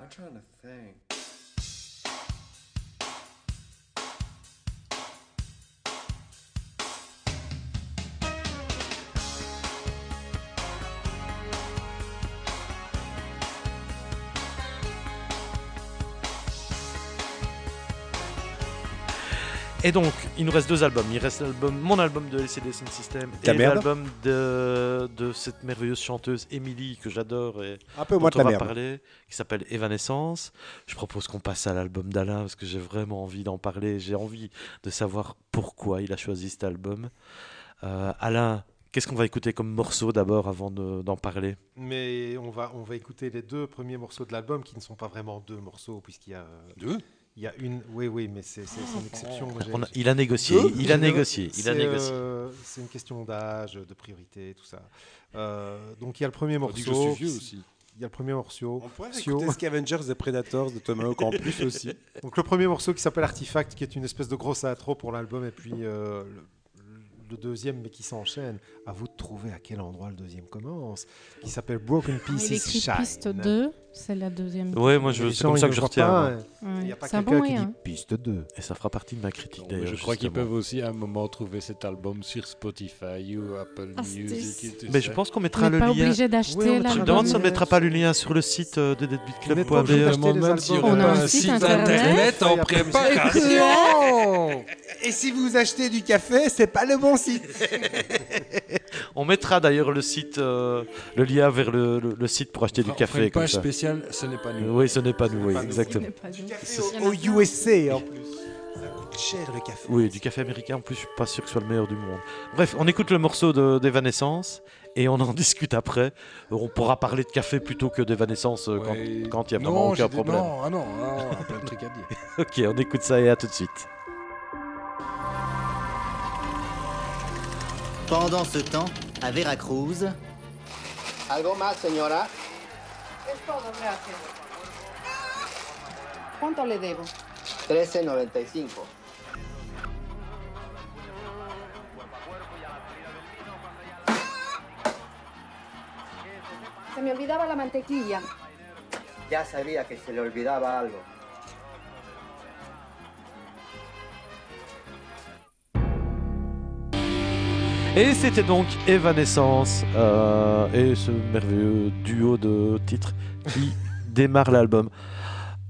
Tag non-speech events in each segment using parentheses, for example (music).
I'm trying to think. Et donc, il nous reste deux albums. Il reste l'album, mon album de LCD Sound System Ta et l'album de, de cette merveilleuse chanteuse Emily que j'adore et Un peu dont de on la va merde. parler, qui s'appelle Evanescence. Je propose qu'on passe à l'album d'Alain parce que j'ai vraiment envie d'en parler. J'ai envie de savoir pourquoi il a choisi cet album. Euh, Alain, qu'est-ce qu'on va écouter comme morceau d'abord avant de- d'en parler? Mais on va, on va écouter les deux premiers morceaux de l'album qui ne sont pas vraiment deux morceaux, puisqu'il y a. Deux? Il y a une. Oui, oui, mais c'est une exception. Moi, j'ai- On a- Il a négocié, Deux il a C'est- négocié, il a c'est, négocié. euh, C'est une question d'âge, de priorité, tout ça. Euh, donc il y a le premier On morceau. dit que je suis vieux aussi. Il y a le premier morceau. On pourrait écouter Scavengers et Predators de Tomahawk en plus aussi. (laughs) Donc le premier morceau qui s'appelle Artifact, qui est une espèce de grosse intro pour l'album, et puis euh, le, le deuxième, mais qui s'enchaîne. À vous de trouver à quel endroit le deuxième commence, qui s'appelle Broken Il Pieces Shine. piste 2, c'est la deuxième. Ouais, moi je- c'est comme ça que je retiens. pas, hein. Il n'y a pas quelqu'un qui dit piste 2. Et ça fera partie de ma critique d'ailleurs. je crois qu'ils peuvent aussi à un moment trouver cet album sur Spotify ou Apple Ah, Music. Mais je pense qu'on On mettra le pas lien. obligé Oui, on d'acheter Je me demande si on ne mettra pas le lien sur le site euh, de pas obligé deadbeatclub.be. On a pas un site internet. en pas préparation. Et si vous achetez du café, c'est pas le bon (laughs) On mettra d'ailleurs le site, euh, le lien vers le, le- le site pour acheter On du café. une Comme page ça. spéciale, ce n'est pas nous. Oui, ce n'est pas nous, oui, exactement. Du- Au USA en plus. Ça coûte cher le café. Oui, du café américain en plus, je suis pas sûr que ce soit le meilleur du monde. Bref, on écoute le morceau de- d'Evanescence et on en (laughs) discute après. On pourra parler de café plutôt que d'Evanescence euh, quand- Ouais. quand il y a vraiment aucun dit- problème. Non, ah non, ah, plein de trucs à dire. (laughs) Ok, on écoute ça et à tout de suite. Pendant ce temps, à Veracruz, ¿Algo más, señora? Es todo, gracias. ¿Cuánto le debo? 13.95. Se me olvidaba la mantequilla. Ya sabía que se le olvidaba algo. Et c'était donc Evanescence euh, et ce merveilleux duo de titres qui (laughs) démarre l'album.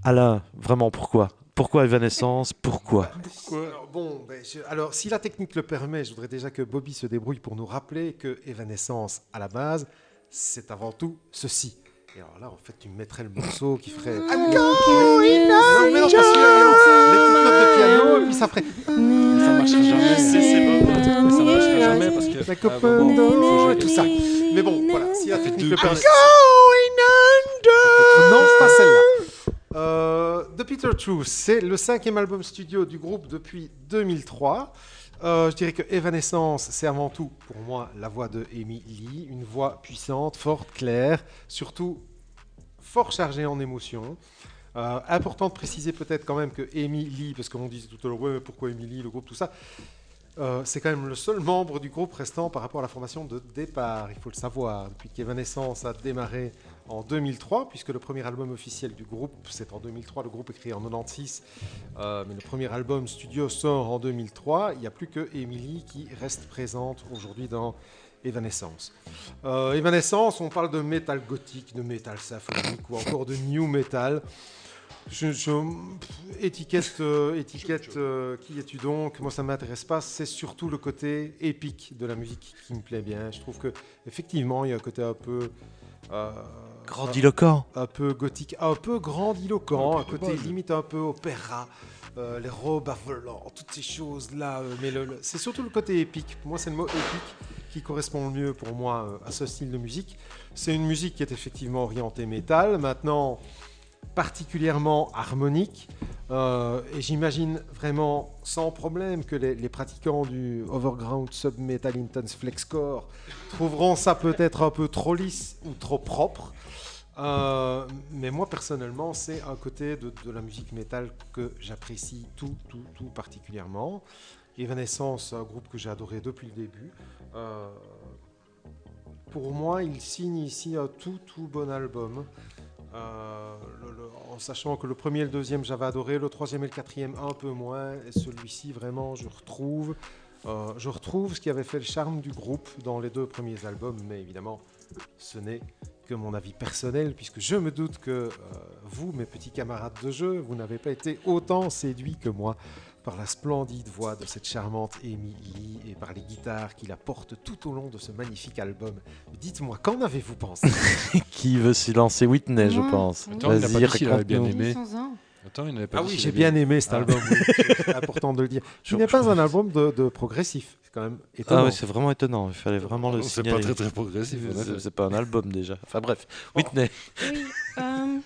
Alain, vraiment pourquoi? Pourquoi Evanescence? Pourquoi? Alors, bon, ben, je- alors, si la technique le permet, je voudrais déjà que Bobby se débrouille pour nous rappeler que Evanescence, à la base, c'est avant tout ceci. Et alors là, en fait, tu mettrais le morceau qui ferait. Ah, Non, mais non, mais non, les petites et puis ça ferait. Ça marchera jamais. C'est- c'est bon. Mais ça marchera jamais parce que. La un copain d'eau, tout ça. Mais bon, voilà, si la technique le permet. pistes. Non, c'est pas celle-là. Euh, The Peter Truth, c'est le cinquième album studio du groupe depuis 2003. Euh, je dirais que Evanescence, c'est avant tout, pour moi, la voix de Amy Lee, une voix puissante, forte, claire, surtout fort chargée en émotions. Euh, important de préciser peut-être quand même que Lee, parce qu'on disait tout à l'heure, ouais, pourquoi Lee, le groupe, tout ça, euh, c'est quand même le seul membre du groupe restant par rapport à la formation de départ, il faut le savoir. Depuis qu'Evanescence a démarré en 2003, puisque le premier album officiel du groupe, c'est en 2003, le groupe créé en 96, euh, mais le premier album studio sort en 2003, il n'y a plus que Emily qui reste présente aujourd'hui dans Evanescence. Evanescence, on parle de métal gothique, de métal symphonique ou encore de new metal. Je, je- pff, étiquette, euh, étiquette euh, qui es-tu donc? Moi, ça ne m'intéresse pas. C'est surtout le côté épique de la musique qui me plaît bien. Je trouve que effectivement, il y a un côté un peu euh, Grandiloquent. un peu gothique, un peu grandiloquent, Un un côté limite un peu opéra, euh, les robes à volants, toutes ces choses-là. euh, mais le- le- c'est surtout le côté épique. Pour moi, c'est le mot épique qui correspond le mieux pour moi euh, à ce style de musique. C'est une musique qui est effectivement orientée métal, maintenant particulièrement harmonique. euh, et j'imagine vraiment sans problème que les, pratiquants du Overground Submetal Intense Flexcore trouveront ça peut-être un peu trop lisse ou trop propre. Euh, mais moi personnellement, c'est un côté de, de la musique métal que j'apprécie tout, tout, tout particulièrement. Evanescence, un groupe que j'ai adoré depuis le début. Euh, pour moi, il signe ici un tout, tout bon album. Euh, en sachant que le premier et le deuxième j'avais adoré, le troisième et le quatrième un peu moins, et celui-ci vraiment je retrouve, euh, je retrouve ce qui avait fait le charme du groupe dans les deux premiers albums, mais évidemment ce n'est que mon avis personnel, puisque je me doute que euh, vous, mes petits camarades de jeu, vous n'avez pas été autant séduits que moi par la splendide voix de cette charmante Amy Lee et par les guitares qui la portent tout au long de ce magnifique album. Dites-moi, qu'en avez-vous pensé (laughs) Qui veut s'y lancer Whitney, je pense. oui. Attends, il n'a pas Vas-y, avait bien raconte-nous. aimé. 800 ans. Attends, il n'avait pas Ah oui, j'ai bien aimé cet Ah. album. oui. (laughs) C'est important de le dire. Ce n'est pas un album de, de progressif. C'est quand même Ah étonnant. oui, c'est vraiment étonnant. Il fallait vraiment le C'est signaler. pas très très progressif. C'est- C'est pas un album déjà. Enfin bref, Whitney. Oui, euh,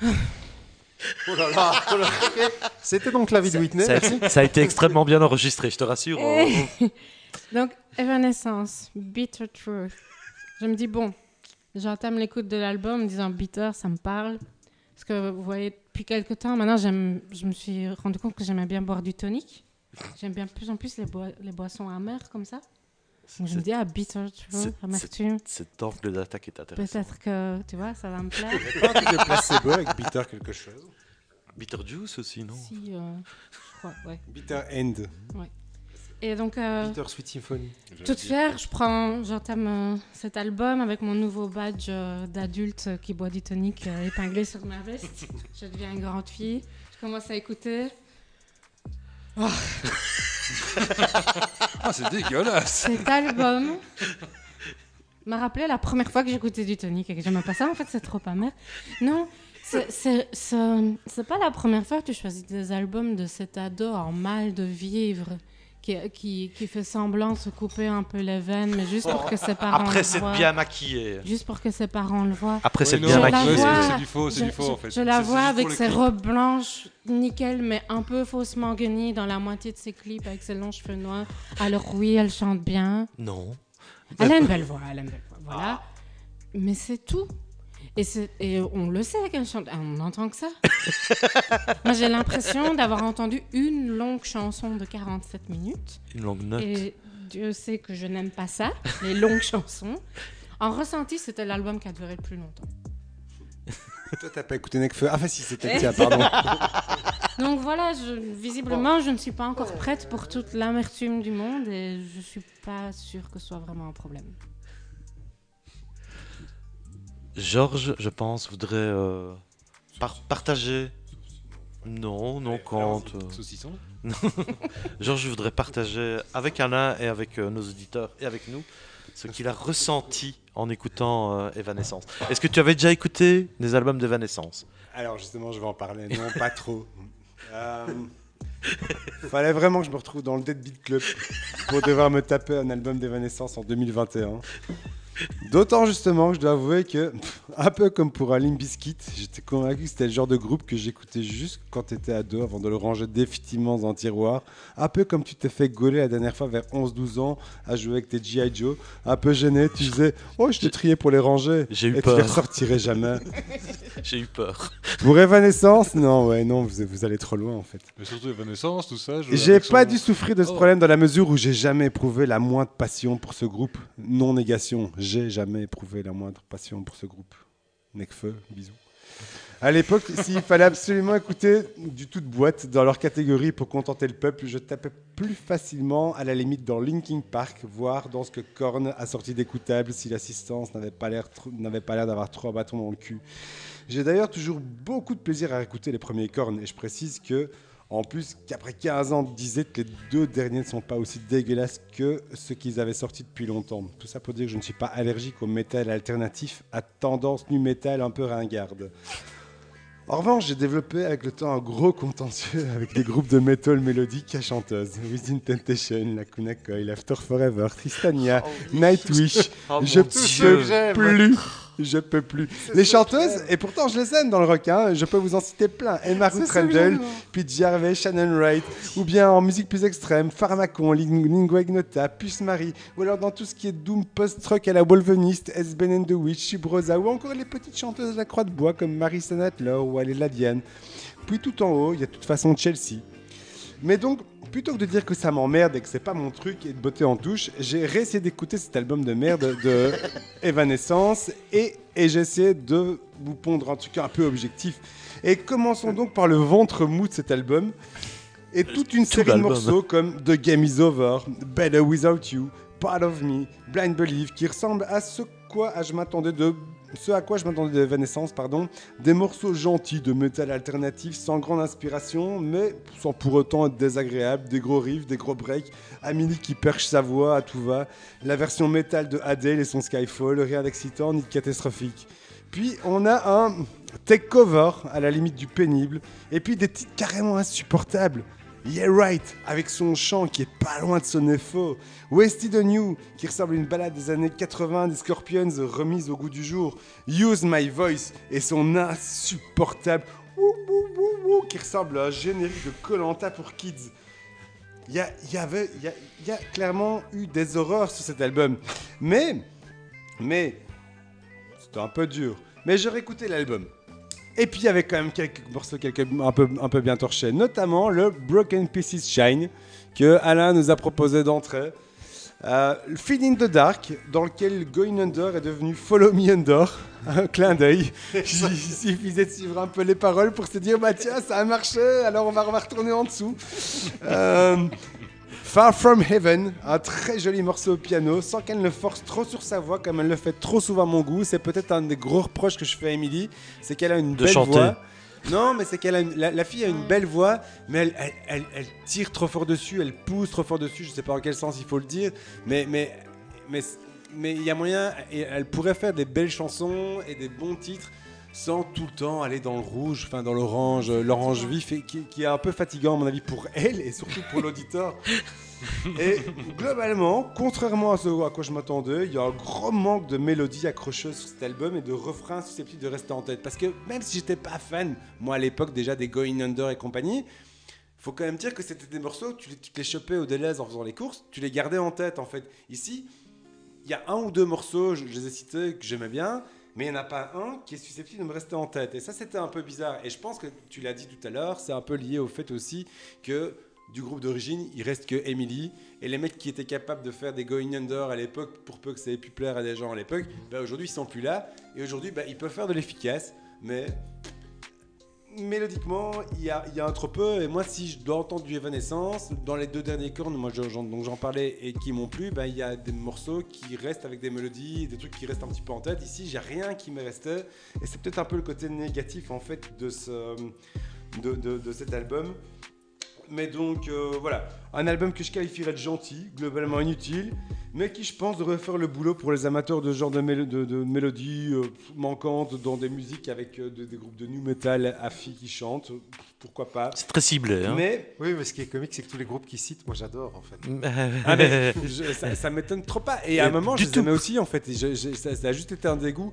(laughs) (laughs) Oh là là, oh là. C'était donc l'avis de Whitney. Ça a, ça a été extrêmement bien enregistré, je te rassure. Eh. (laughs) Donc, Evanescence, Bitter Truth. Je me dis, bon, j'entame l'écoute de l'album en me disant Bitter, ça me parle. Parce que vous voyez, depuis quelques temps, maintenant, j'aime- je me suis rendu compte que j'aimais bien boire du tonic. J'aime bien de plus en plus les, boi- les boissons amères comme ça. Donc, je me dis, ah, Bitter c'est- Truth, amertume. Cet angle d'attaque est intéressant. Peut-être que, tu vois, ça va me plaire. (laughs) Pas de placebo avec bitter quelque chose. Bitter Juice aussi, non si, euh, je crois, ouais. Bitter end. Et donc, euh, Bitter Sweet Symphony. Toute fière, je prends, j'entame euh, cet album avec mon nouveau badge euh, d'adulte qui boit du tonic euh, épinglé sur ma veste. (laughs) Je deviens une grande fille. Je commence à écouter. (laughs) C'est dégueulasse. (laughs) Cet album m'a rappelé la première fois que j'écoutais du tonic et que j'aimais pas ça. En fait, c'est trop amer. Non, c'est pas la première fois que tu choisis des albums de cet ado en mal de vivre. Qui, qui, qui fait semblant de se couper un peu les veines, mais juste pour que ses parents Après, c'est bien maquillé. Juste pour que ses parents le voient. Après, c'est bien maquillé. c'est- du faux, c'est je, du faux, je- en fait. je la vois avec ses clips. robes blanches, nickel, mais un peu faussement guenilles dans la moitié de ses clips avec ses longs cheveux noirs. Alors oui, elle chante bien. Non. Elle a une belle voix, elle a une belle voix, voilà. Mais c'est tout. Et, on le sait qu'elle chante. Ah, On n'entend que ça. (laughs) Moi, j'ai l'impression d'avoir entendu une longue chanson de 47 minutes. Une longue note. Et Dieu sait que je n'aime pas ça, les longues chansons. En ressenti, c'était l'album qui a duré le plus longtemps. Toi, t'as pas écouté Necfeu Ah, enfin, si, c'était le (laughs) tien, pardon. Donc voilà, je- visiblement, je ne suis pas encore prête pour toute l'amertume du monde et je suis pas sûre que ce soit vraiment un problème. Georges, je pense, voudrait euh, par- partager. Non, non, quand. euh, Saucisson. (laughs) Georges voudrait partager avec Alain et avec euh, nos auditeurs et avec nous ce qu'il a ressenti en écoutant euh, Evanescence. Est-ce que tu avais déjà écouté des albums d'Evanescence? Alors, justement, je vais en parler. Non, pas trop. (laughs) Euh, fallait vraiment que je me retrouve dans le Deadbeat Club pour devoir me taper un album d'Evanescence en 2021. D'autant justement que je dois avouer que, pff, un peu comme pour un Limp Bizkit, j'étais convaincu que c'était le genre de groupe que j'écoutais juste quand t'étais ado avant de le ranger définitivement dans un tiroir. Un peu comme tu t'es fait gauler la dernière fois vers 11-12 ans à jouer avec tes G.I. Joe. Un peu gêné, tu disais Oh, je t'ai trié pour les ranger. J'ai eu Et tu les peur. ressortirais jamais. (laughs) J'ai eu peur. Pour Evanescence, non, ouais, non, vous, vous allez trop loin en fait. Mais surtout Evanescence, tout ça. J'ai son- pas dû souffrir de ce Oh. problème dans la mesure où j'ai jamais éprouvé la moindre passion pour ce groupe. Non négation, j'ai jamais éprouvé la moindre passion pour ce groupe. Necfeu, bisous. À l'époque, s'il fallait absolument écouter du tout de boîte dans leur catégorie pour contenter le peuple, je tapais plus facilement à la limite dans Linkin Park, voire dans ce que Korn a sorti d'écoutable si l'assistance n'avait pas l'air d'avoir trois bâtons dans le cul. J'ai d'ailleurs toujours beaucoup de plaisir à écouter les premiers Korn et je précise que en plus, qu'après 15 ans, on disait que les deux derniers ne sont pas aussi dégueulasses que ceux qu'ils avaient sortis depuis longtemps. Tout ça pour dire que je ne suis pas allergique au métal alternatif à tendance nu metal un peu ringarde. En revanche, j'ai développé avec le temps un gros contentieux avec des groupes de metal mélodiques à chanteuses. Within Temptation, Lacuna Coil, After Forever, Tristania, Nightwish. je peux plus. Je peux plus. Les chanteuses, et pourtant je les aime dans le rock, hein, je peux vous en citer plein. Emma Ruth Pete Jarvey, Shannon Wright, ou bien en musique plus extrême, Pharmacon, Ling- Lingua Ignota, Puce Marie, ou alors dans tout ce qui est doom post-rock à la Wolvenist, S. Ben and the Witch, Subrosa, ou encore les petites chanteuses de la Croix de Bois comme Marie Sanatler ou Aléla Diane. Puis tout en haut, il y a de toute façon Chelsea. Mais donc, plutôt que de dire que ça m'emmerde et que c'est pas mon truc et de botter en touche, j'ai réessayé d'écouter cet album de merde de (laughs) Evanescence et, et j'ai essayé de vous pondre un truc un peu objectif. Et commençons donc par le ventre mou de cet album. Et toute une Tout série de morceaux comme The Game Is Over, Better Without You, Part of Me, Blind Belief, qui ressemblent à ce quoi je m'attendais de ce à quoi je m'attendais de pardon, des morceaux gentils de métal alternatif sans grande inspiration, mais sans pour autant être désagréables, des gros riffs, des gros breaks, Amélie qui perche sa voix à tout va, la version métal de Adele et son Skyfall, rien d'excitant ni de catastrophique. Puis on a un take cover à la limite du pénible, et puis des titres carrément insupportables. Yeah Right, avec son chant qui est pas loin de sonner faux. Wasted on You, qui ressemble à une balade des années 80 des Scorpions remise au goût du jour. Use My Voice et son insupportable wou, qui ressemble à un générique de Colanta pour kids. Il y, a- avait, clairement eu des horreurs sur cet album. Mais, mais, c'était un peu dur. Mais j'ai réécouté l'album. Et puis il y avait quand même quelques morceaux quelques, un, peu, un peu bien torchés, notamment le Broken Pieces Shine que Alain nous a proposé d'entrer. Euh, Feed in the Dark, dans lequel Going Under est devenu Follow Me Under. (laughs) Un clin d'œil. (laughs) Il suffisait de suivre un peu les paroles pour se dire bah tiens, ça a marché, alors on va, on va retourner en dessous. Euh, Far From Heaven, un très joli morceau au piano, sans qu'elle ne force trop sur sa voix comme elle le fait trop souvent à mon goût. C'est peut-être un des gros reproches que je fais à Emily, c'est qu'elle a une De belle chanter. voix. Non, mais c'est qu'elle a une- la, la fille a une belle voix, mais elle, elle, elle- elle tire trop fort dessus, elle pousse trop fort dessus. Je sais pas en quel sens il faut le dire, mais mais mais mais il y a moyen. Et elle pourrait faire des belles chansons et des bons titres sans tout le temps aller dans le rouge, enfin dans l'orange, euh, l'orange vif, et qui, qui est un peu fatigant à mon avis pour elle et surtout pour l'auditeur. (laughs) Et globalement, contrairement à ce à quoi je m'attendais, il y a un gros manque de mélodies accrocheuses sur cet album et de refrains susceptibles de rester en tête. Parce que même si j'étais pas fan, moi à l'époque déjà des Going Under et compagnie, faut quand même dire que c'était des morceaux, tu les, tu les chopais au Deleuze en faisant les courses, tu les gardais en tête en fait. Ici, il y a un ou deux morceaux, je, je les ai cités, que j'aimais bien, mais il n'y en a pas un qui est susceptible de me rester en tête. Et ça, c'était un peu bizarre. Et je pense que tu l'as dit tout à l'heure, c'est un peu lié au fait aussi que du groupe d'origine, il reste que Emily. Et les mecs qui étaient capables de faire des Going Under à l'époque, pour peu que ça ait pu plaire à des gens à l'époque, bah, aujourd'hui, ils sont plus là. Et aujourd'hui, bah, ils peuvent faire de l'efficace, mais mélodiquement, il y a, un trop peu. Et moi, si je dois entendre du Evanescence, dans les deux derniers cornes, moi, je- j'en- dont j'en parlais et qui m'ont plu, ben, il y a des morceaux qui restent avec des mélodies, des trucs qui restent un petit peu en tête. Ici, j'ai rien qui me restait. Et c'est peut-être un peu le côté négatif, en fait, de cet album. Mais donc, euh, voilà. Un album que je qualifierais de gentil, globalement inutile, mais qui, je pense, devrait faire le boulot pour les amateurs de ce genre de, mélo- de, de mélodies euh, manquantes dans des musiques avec euh, de- des groupes de new metal à filles qui chantent. Pourquoi pas C'est très ciblé. Hein. Mais Oui, mais ce qui est comique, c'est que tous les groupes qui citent, moi j'adore en fait. ah, mais (laughs) je- ça, ça m'étonne trop pas. Et à un moment, je les aimais aussi, en fait. Et je- je- ça, ça a juste été un dégoût.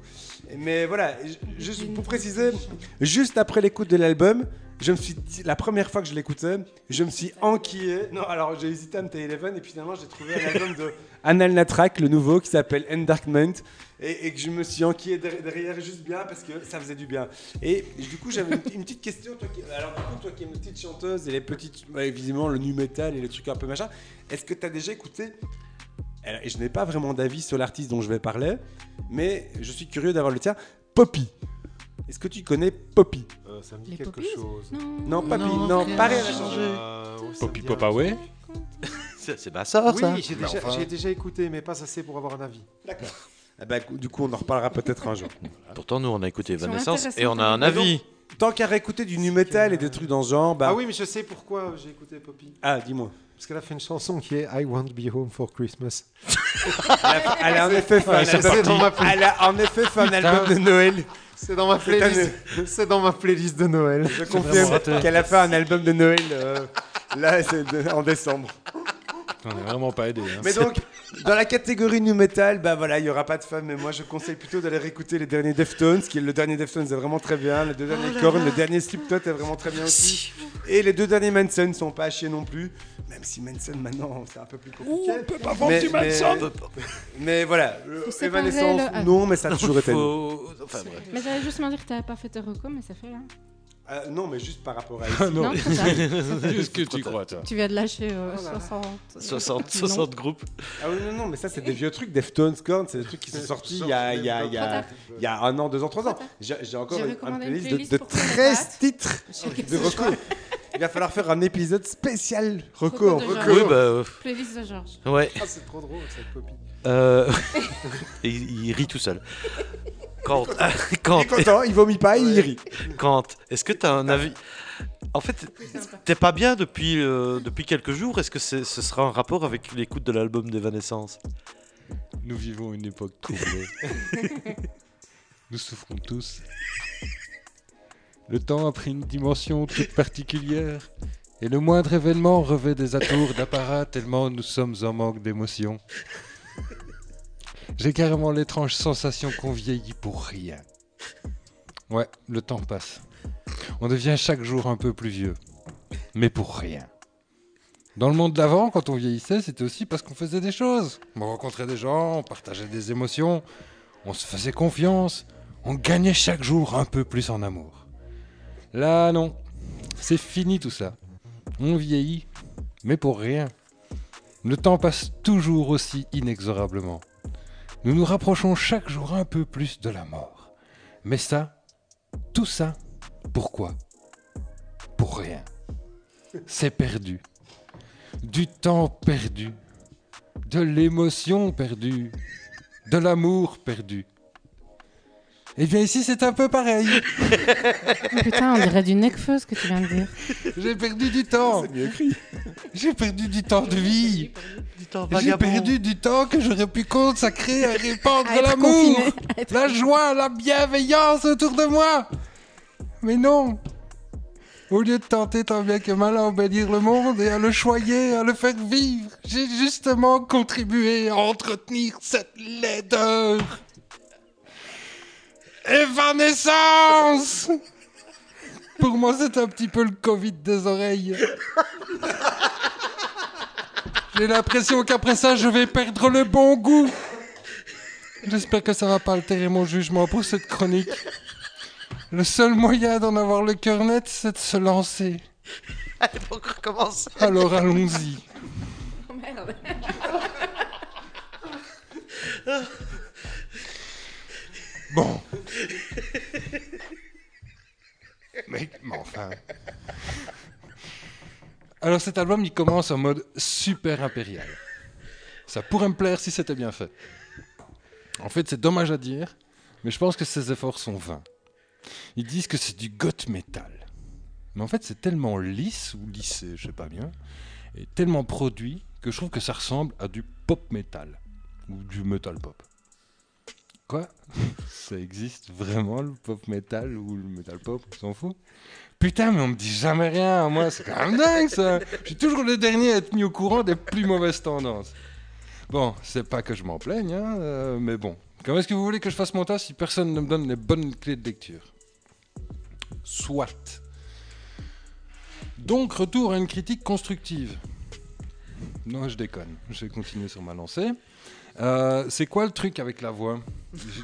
Mais voilà, juste pour préciser, juste après l'écoute de l'album, je me suis la première fois que je l'écoutais, je me suis enquillé. Non, alors j'ai hésité à me tailler Eleven, et puis finalement, j'ai trouvé un album de Anal Natrak, le nouveau, qui s'appelle Endarkment. Et, et que je me suis enquillé derrière, juste bien parce que ça faisait du bien. Et du coup, j'avais une, une petite question. Toi qui, alors, du coup, toi qui es une petite chanteuse et les petites, évidemment, le nu metal et les trucs un peu machin, est-ce que tu as déjà écouté et je n'ai pas vraiment d'avis sur l'artiste dont je vais parler, mais je suis curieux d'avoir le tien. Poppy. Est-ce que tu connais Poppy? Euh, ça me dit Les quelque Poppies chose. Non, Poppy, Non, non, frère, pareil, ça elle a changé. Euh, oui, Poppy. (laughs) C'est ma sœur, ça. Oui, j'ai déjà, enfin, j'ai déjà écouté, mais pas assez pour avoir un avis. D'accord. Eh ben, du coup, on en reparlera peut-être un jour. (laughs) Pourtant, nous, on a écouté Evanescence et on a un donc, avis. Tant qu'à réécouter du nu metal et des trucs dans ce genre, bah. Ah oui, mais je sais pourquoi j'ai écouté Poppy. Ah, dis-moi. Parce qu'elle a fait une chanson qui est I Want to Be Home for Christmas. Elle a en effet fait un c'est album. dans ma Elle a en effet fait un album de Noël. C'est dans ma playlist. C'est dans ma playlist de Noël. Je confirme qu'elle a fait un album de Noël. euh, là, de- en décembre. On n'est vraiment pas aidé. Hein. Mais donc, dans la catégorie nu metal, bah voilà, il y aura pas de femmes, mais moi je conseille plutôt d'aller réécouter les derniers Deftones, qui est le dernier Deftones est vraiment très bien, les deux derniers Korn, le dernier Slipknot est vraiment très bien aussi, et les deux derniers Manson sont pas à chier non plus, même si Manson maintenant c'est un peu plus compliqué. peut pas mais, mais, mais voilà, séparer Evanescence, le- non, mais ça a toujours été. Faut- Enfin. Mais j'allais justement dire que t'avais pas fait tes recos, mais ça fait là. Euh, non, mais juste par rapport à (laughs) Ah non, Non, qu'est-ce que tu crois, toi Tu viens de lâcher euh, Oh là là. 60. 60, Non. 60 groupes. Ah oui, non, non, mais ça, c'est des vieux trucs, Deftones, Korn, c'est des trucs qui sont sortis il y a, il y a, il y a, il y a un an, deux ans, trois ans. J'ai encore une, une playlist de, de pour faire les 13 pâtes. titres de recours. Il va falloir faire un épisode spécial Recours recours. de recours. Oui, bah, euh, Playlist de Georges. ouais. Ah, c'est trop drôle cette copie. Euh, (laughs) il rit tout seul. Quand, quand, Il est content, il vomit pas, il rit. quand, est-ce que tu as un avis En fait, t'es pas bien depuis, euh, depuis quelques jours. Est-ce que ce sera un rapport avec l'écoute de l'album d'Evanescence? Nous vivons une époque troublée. (laughs) Nous souffrons tous. Le temps a pris une dimension toute particulière. Et le moindre événement revêt des atours d'apparat tellement nous sommes en manque d'émotion. J'ai carrément l'étrange sensation qu'on vieillit pour rien. Ouais, le temps passe. On devient chaque jour un peu plus vieux. Mais pour rien. Dans le monde d'avant, quand on vieillissait, c'était aussi parce qu'on faisait des choses. On rencontrait des gens, on partageait des émotions, on se faisait confiance, on gagnait chaque jour un peu plus en amour. Là, non. C'est fini tout ça. On vieillit, mais pour rien. Le temps passe toujours aussi inexorablement. Nous nous rapprochons chaque jour un peu plus de la mort. Mais ça, tout ça, pourquoi? Pour rien. C'est perdu. Du temps perdu. De l'émotion perdue. De l'amour perdu. Et bien ici, c'est un peu pareil. Oh, (laughs) putain, on dirait du Necfeu ce que tu viens de dire. J'ai perdu du temps. C'est mieux écrit. J'ai perdu du temps de vie. J'ai perdu du temps que j'aurais pu consacrer à répandre l'amour, la joie, la bienveillance autour de moi. Mais non. Au lieu de tenter tant bien que mal à embellir le monde et à le choyer, à le faire vivre, j'ai justement contribué à entretenir cette laideur. Évanescence Pour moi, c'est un petit peu le Covid des oreilles. J'ai l'impression qu'après ça, je vais perdre le bon goût. J'espère que ça va pas altérer mon jugement pour cette chronique. Le seul moyen d'en avoir le cœur net, c'est de se lancer. Allez, on recommence. Alors allons-y. Oh, merde. (laughs) Bon. Mais, enfin. Alors cet album, il commence en mode super impérial. Ça pourrait me plaire si c'était bien fait. En fait, c'est dommage à dire, mais je pense que ses efforts sont vains. Ils disent que c'est du goth metal. Mais en fait, c'est tellement lisse ou lissé, je sais pas bien, et tellement produit que je trouve que ça ressemble à du pop metal ou du metal pop. Quoi? Ça existe vraiment le pop metal ou le metal pop On s'en fout? Putain, mais on me dit jamais rien, moi, c'est quand même dingue ça Je suis toujours le dernier à être mis au courant des plus mauvaises tendances. Bon, c'est pas que je m'en plaigne, hein, euh, mais bon. Comment est-ce que vous voulez que je fasse mon tas si personne ne me donne les bonnes clés de lecture? Soit. Donc, retour à une critique constructive. Non, je déconne. Je vais continuer sur ma lancée. Euh, c'est quoi le truc avec la voix? Je-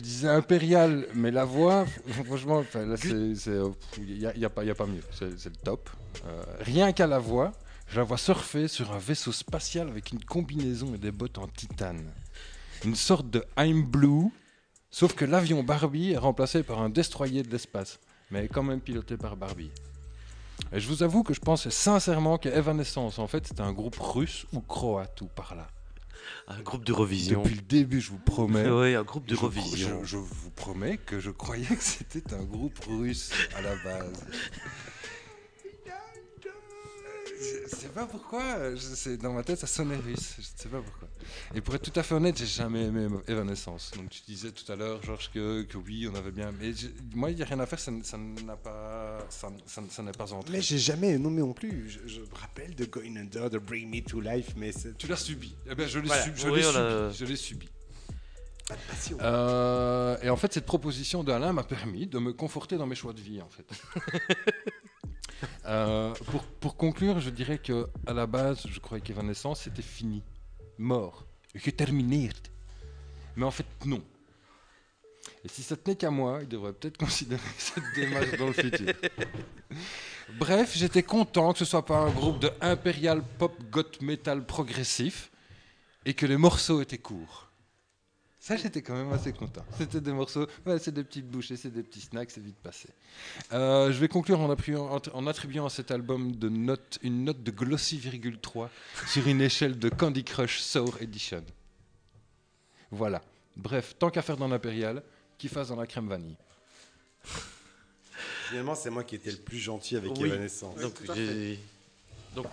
disais impérial, mais la voix, franchement, il n'y a, y a pas, a pas mieux. C'est le top. Euh, rien qu'à la voix, je la vois surfer sur un vaisseau spatial avec une combinaison et des bottes en titane. Une sorte de I'm Blue, sauf que l'avion Barbie est remplacé par un destroyer de l'espace, mais quand même piloté par Barbie. Et je vous avoue que je pensais sincèrement que Evanescence, en fait, c'était un groupe russe ou croate ou par là. Un groupe d'Eurovision. Depuis le début, je vous promets. Oui, un groupe Je, d'Eurovision. je- je vous promets que je croyais que c'était un groupe russe à la base. Je sais pas pourquoi, je dans ma tête ça sonnait russe, je sais pas pourquoi. Et pour être tout à fait honnête, j'ai jamais aimé Evanescence. Donc tu disais tout à l'heure, Georges, que, que oui, on avait bien. Mais je- moi, il n'y a rien à faire, ça, n'a pas. Ça, ça- ça n'est pas entré. Mais j'ai jamais nommé non plus. Je, je me rappelle de Going Under, de Bring Me to Life, mais Tu l'as subi. Eh ben, je l'ai Voilà. subi. Je Oui, l'ai on l'a- subi. Je l'ai subi. pas de passion. Euh, et en fait, cette proposition d'Alain m'a permis de me conforter dans mes choix de vie, en fait. (laughs) Euh, pour, pour conclure, je dirais que à la base, je croyais qu'Evanescence c'était fini, mort, que terminé. Mais en fait, non. Et si ça tenait qu'à moi, il devrait peut-être (laughs) considérer cette démarche dans le futur. (laughs) Bref, j'étais content que ce soit pas un groupe de impérial pop goth metal progressif et que les morceaux étaient courts. Ça, j'étais quand même assez content. C'était des morceaux, ouais, c'est des petites bouchées, c'est des petits snacks, c'est vite passé. Euh, je vais conclure en attribuant, en attribuant à cet album de note, une note de Glossy,3 sur une échelle de Candy Crush Sour Edition. Voilà. Bref, tant qu'à faire dans l'impérial, qu'il fasse dans la crème vanille. Finalement, c'est moi qui étais le plus gentil avec Oui. Evanescence. Donc,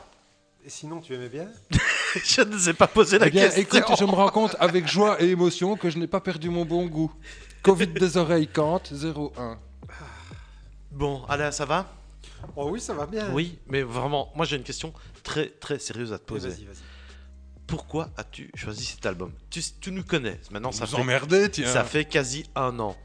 Et sinon, tu aimais bien? (laughs) (laughs) je ne sais pas poser la Eh bien, question. écoute, je me rends compte avec joie et émotion que je n'ai pas perdu mon bon goût. Covid des oreilles, Kant, 01. Bon, Alain, ça va? Oh oui, ça va bien. Oui, mais vraiment, moi j'ai une question très très sérieuse à te Eh, poser. Vas-y, vas-y. Pourquoi as-tu choisi cet album? Tu, tu nous connais, maintenant ça Vous fait, emmerdez, tiens. ça fait quasi un an.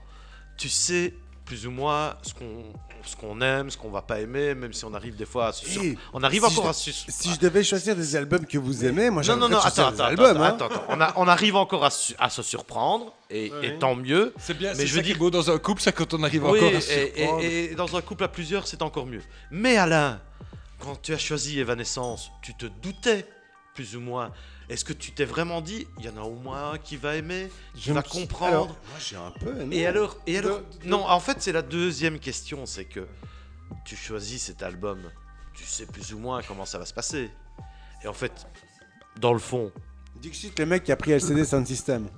Tu sais plus ou moins ce qu'on ce qu'on aime, ce qu'on va pas aimer, même si on arrive des fois à se sur- On arrive si encore je- à se... Si je devais choisir des albums que vous aimez, moi Non, j'aimerais non, non, choisir attends, des attends, albums. attends, hein. attends, attends. On, a- on arrive encore à, su- à se surprendre, et, Ouais. et tant mieux. C'est bien, Mais c'est je ça veux qui est beau dans un couple, c'est quand on arrive Oui, encore à et, se surprendre. et- et dans un couple à plusieurs, c'est encore mieux. Mais Alain, quand tu as choisi Evanescence, tu te doutais, plus ou moins. Est-ce que tu t'es vraiment dit, il y en a au moins un qui va aimer, qui Je va comprendre alors, Moi j'ai un peu aimé. Et alors, et alors De- de- Non, en fait, c'est la deuxième question, c'est que tu choisis cet album, tu sais plus ou moins comment ça va se passer. Et en fait, dans le fond, Dixit, le mec qui a pris LCD Sound System.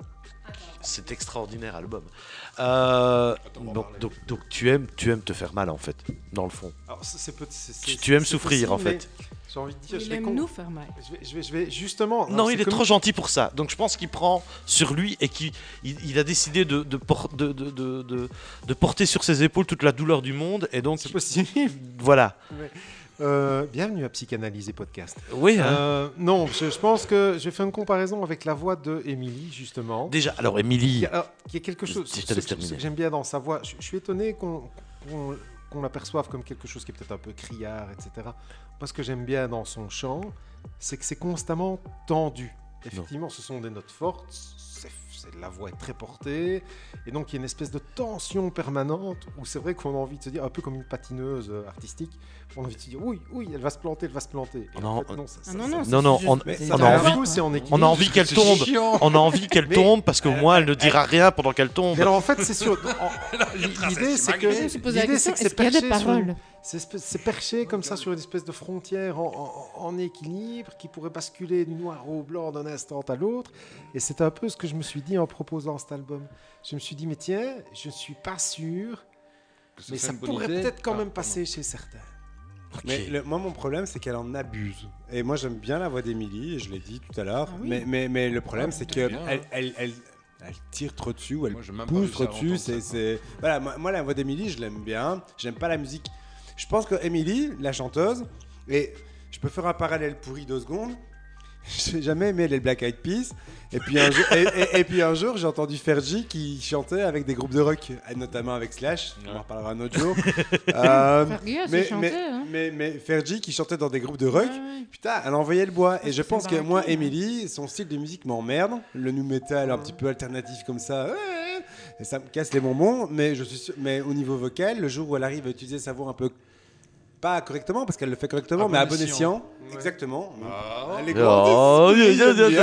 c'est extraordinaire album. Euh, donc, donc, donc tu aimes, tu aimes te faire mal en fait, dans le fond. Alors, c'est- c'est peut- c'est- c'est- Tu, tu aimes c'est souffrir en fait. mais J'ai envie de dire, je Il vais, aime con- nous faire mal. je vais, je vais, je vais justement. Non, il est comme- trop gentil pour ça. Donc je pense qu'il prend sur lui et qu'il il, il a décidé de, de, por- de, de, de, de- de porter sur ses épaules toute la douleur du monde. Et donc, C'est possible. voilà. Euh, bienvenue à Psychanalyser Podcast. Oui, hein. Euh, non, je, je pense que je vais faire une comparaison avec la voix de Émilie, justement. Déjà, alors Émilie, il y a quelque chose Si je j'aime bien dans sa voix. Je, je suis étonné qu'on qu'on- qu'on l'aperçoive comme quelque chose qui est peut-être un peu criard, etc. Moi, ce que j'aime bien dans son chant, c'est que c'est constamment tendu. Effectivement, ce sont des notes fortes, c'est- c'est- la voix est très portée, et donc il y a une espèce de tension permanente où c'est vrai qu'on a envie de se dire, un peu comme une patineuse euh, artistique, on a envie de se dire, oui, oui, elle va se planter, elle va se planter. Et Non, en fait, non, ça, Ah ça- non, non, non, on, a envie, on a envie qu'elle tombe. On a envie qu'elle tombe parce que moi, elle ne dira rien pendant qu'elle tombe. Alors en fait, c'est sûr. (laughs) L'idée, c'est que l'idée, c'est que perché C'est perché comme ça sur une espèce de frontière en, en- en équilibre qui pourrait basculer du noir au blanc d'un instant à l'autre. Et c'est un peu ce que je me suis dit en proposant cet album. Je me suis dit, mais tiens, je ne suis pas sûr, mais ça pourrait peut-être quand Ah, même pardon. passer chez certains. Mais le- moi, mon problème, c'est qu'elle en abuse. Et moi, j'aime bien la voix d'Émilie, et je l'ai dit tout à l'heure. Ah oui. mais, mais, mais le problème, Ah, c'est qu'elle elle, elle, elle, elle tire trop dessus, ou elle Moi, pousse trop dessus. C'est, Voilà, moi, moi, la voix d'Émilie, je l'aime bien. J'aime pas la musique. Je pense que Émilie, la chanteuse, et je peux faire un parallèle pourri deux secondes. (laughs) J'ai jamais aimé les Black Eyed Peas. Et puis un jour, et, et- et puis un jour j'ai entendu Fergie qui chantait avec des groupes de rock, notamment avec Slash. On en reparlera un autre jour. (laughs) Euh, Fergie, elle mais, chanter, mais, hein. mais, mais Fergie qui chantait dans des groupes de rock, Ouais, ouais. putain, elle envoyait le bois. Et je c'est pense que moi. Emily, son style de musique m'emmerde. Le new metal un petit peu alternatif comme ça. ouais, Et ça me casse les bonbons. Mais, je suis sûr- mais au niveau vocal, le jour où elle arrive à utiliser sa voix un peu. Pas correctement, parce qu'elle le fait correctement, À mais à bon escient. escient. Exactement. Ah. Elle est Oh, bien.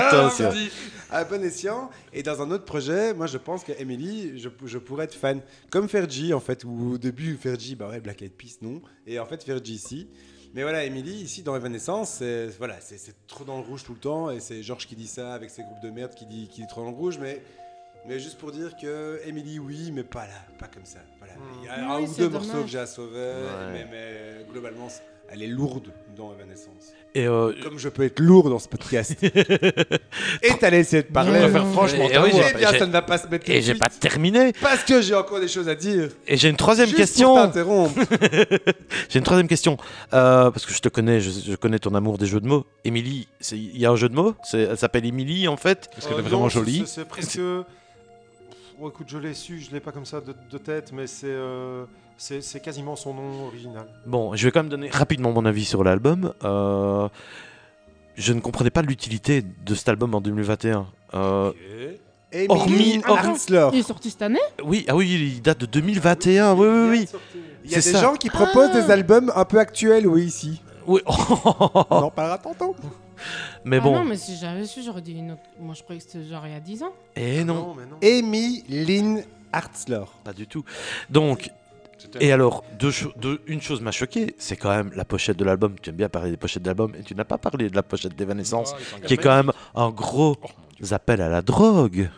à bon escient. Et dans un autre projet, moi je pense qu'Emily, je, je pourrais être fan. Comme Fergie en fait, où au début Fergie, bah ouais, Black Eyed Peas, non. Et en fait Fergie ici. Mais voilà, Emily, ici dans Evanescence, c'est voilà, c'est- trop dans le rouge tout le temps. Et c'est Georges qui dit ça avec ses groupes de merde qui dit, qui dit trop dans le rouge. Mais, mais juste pour dire que Emily, oui, mais pas là, pas comme ça. Voilà. Il y a un Oui, ou deux dommage. morceaux que j'ai à sauver, Ouais. mais, mais globalement, elle est lourde dans Evanescence. Et euh, Comme je peux être lourd dans ce podcast. (laughs) et t'allais essayer de parler. Non, Enfin, non. franchement, Et oui, eh bien, j'ai- ça ne va pas se mettre et j'ai pas terminé. Parce que j'ai encore des choses à dire. Et j'ai une troisième Juste question. (laughs) J'ai une troisième question. Euh, parce que je te connais, je, je connais ton amour des jeux de mots. Émilie, il y a un jeu de mots? Elle s'appelle Émilie en fait? Parce qu'elle Euh, est vraiment non, jolie. C'est c'est presque. Oh, écoute, je l'ai su, je l'ai pas comme ça de, de tête, mais c'est euh, c'est quasiment son nom original. Bon, je vais quand même donner rapidement mon avis sur l'album. Euh, je ne comprenais pas l'utilité de cet album en 2021. Euh, Emily Hormis- Hartzler. Il est sorti cette année? Oui, ah oui, il date de 2021. Oui, oui, oui. Il y a C'est des ça. gens qui proposent Ah. des albums un peu actuels, oui, ici. oui. On en parlera tantôt. (laughs) mais Ah bon. non, mais si j'avais su, j'aurais dit une autre. Moi, je croyais que c'était genre il y a 10 ans. Et non, mais non. Amy Lynn Hartzler. pas du tout. Donc, et alors, deux cho- deux- une chose m'a choqué, c'est quand même la pochette de l'album. Tu aimes bien parler des pochettes d'album et tu n'as pas parlé de la pochette d'Evanescence, Ah, s'engage. qui est quand même un gros Oh, appel à la drogue.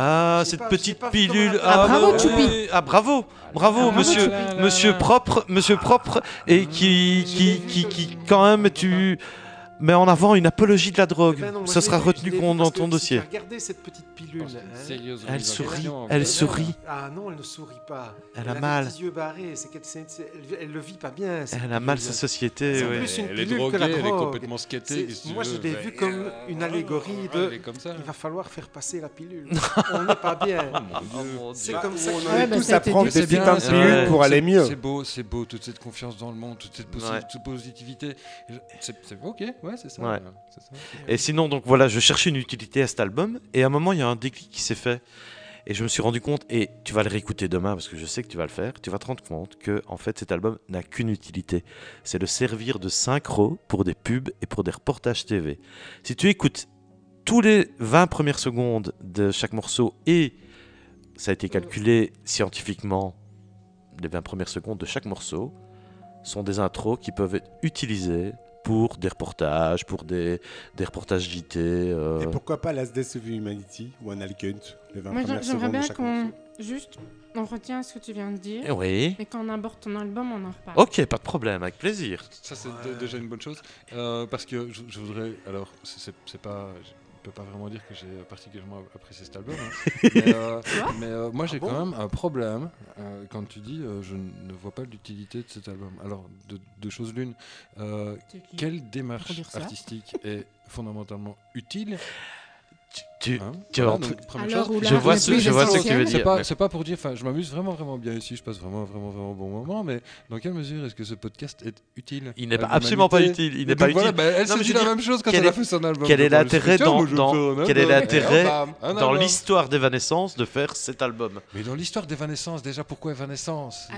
Ah, cette pas- petite pilule. la- Ah, bravo, bah, Choupi. Ah, bravo, bravo, Ah, monsieur, monsieur propre, monsieur propre, et qui, qui, qui, qui, quand même, tu mets en avant une apologie de la drogue. Eh ben non, je sera retenu dans ton si dossier. Regardez cette petite pilule. Hein. Elle en sourit, question, elle sourit. Ah non, elle ne sourit pas. Elle a les mal. petits yeux barrés. C'est qu'elle, c'est- c'est- elle, elle le vit pas bien. Elle a mal sa société. C'est ouais. plus une Elle est pilule que droguée, la elle est drogue. complètement skatée. Moi, je l'ai Mais- vu comme une allégorie de- Elle est comme ça. Il va falloir faire passer la pilule. (laughs) On n'est pas bien. Oh Dieu. C'est comme ça. On qu'il- en Ouais, est bah, tous a à prendre des putains de pilules pour aller mieux. C'est beau, c'est beau, toute cette confiance dans le monde, toute cette Ouais. positivité. C'est- ok, ouais, c'est ça. Ouais. c'est ça. Et sinon, donc voilà, je cherchais une utilité à cet album, et à un moment, il y a un déclic qui s'est fait, et je me suis rendu compte, et tu vas le réécouter demain, parce que je sais que tu vas le faire, tu vas te rendre compte que, en fait, cet album n'a qu'une utilité, c'est de servir de synchro pour des pubs et pour des reportages TV. Si tu écoutes tous les 20 premières secondes de chaque morceau, et ça a été calculé scientifiquement, les 20 premières secondes de chaque morceau, sont des intros qui peuvent être utilisées pour des reportages, pour des, des reportages JT. euh, Et pourquoi pas Last Days of Humanity ou un Alkunt, les 20 Moi, premières j'aimerais secondes de bien chaque qu'on. Juste, on retient ce que tu viens de dire. eh Oui. Et quand on aborde ton album, on en reparle. Ok, pas de problème, avec plaisir. Ça, c'est dé- déjà une bonne chose. Euh, parce que je, je voudrais. Alors, c'est- c'est c'est pas. Je peux pas vraiment dire que j'ai particulièrement apprécié cet album. hein. (laughs) mais euh, mais, euh, moi, j'ai bon quand même un problème euh, quand tu dis euh, je ne vois pas l'utilité de cet album. Alors, de- deux choses l'une. Euh, quelle démarche artistique est fondamentalement utile? Tu, tu- hein tu Voilà, en- donc, première Alors, chose. ou Je vois ce- je vois ce que tu veux essentiel. dire. C'est pas, mais- c'est pas pour dire, enfin, je m'amuse vraiment, vraiment bien ici, je passe vraiment, vraiment, vraiment bon moment, mais dans quelle mesure est-ce que ce podcast est utile Il n'est absolument pas utile, il n'est pas voilà, utile. bah, elle s'est dit la même chose quand elle a fait son album. quel est s'est l'intérêt dans, quel est l'intérêt un dans l'histoire d'Evanescence de faire cet album Mais dans l'histoire d'Evanescence, déjà, pourquoi Evanescence Ah,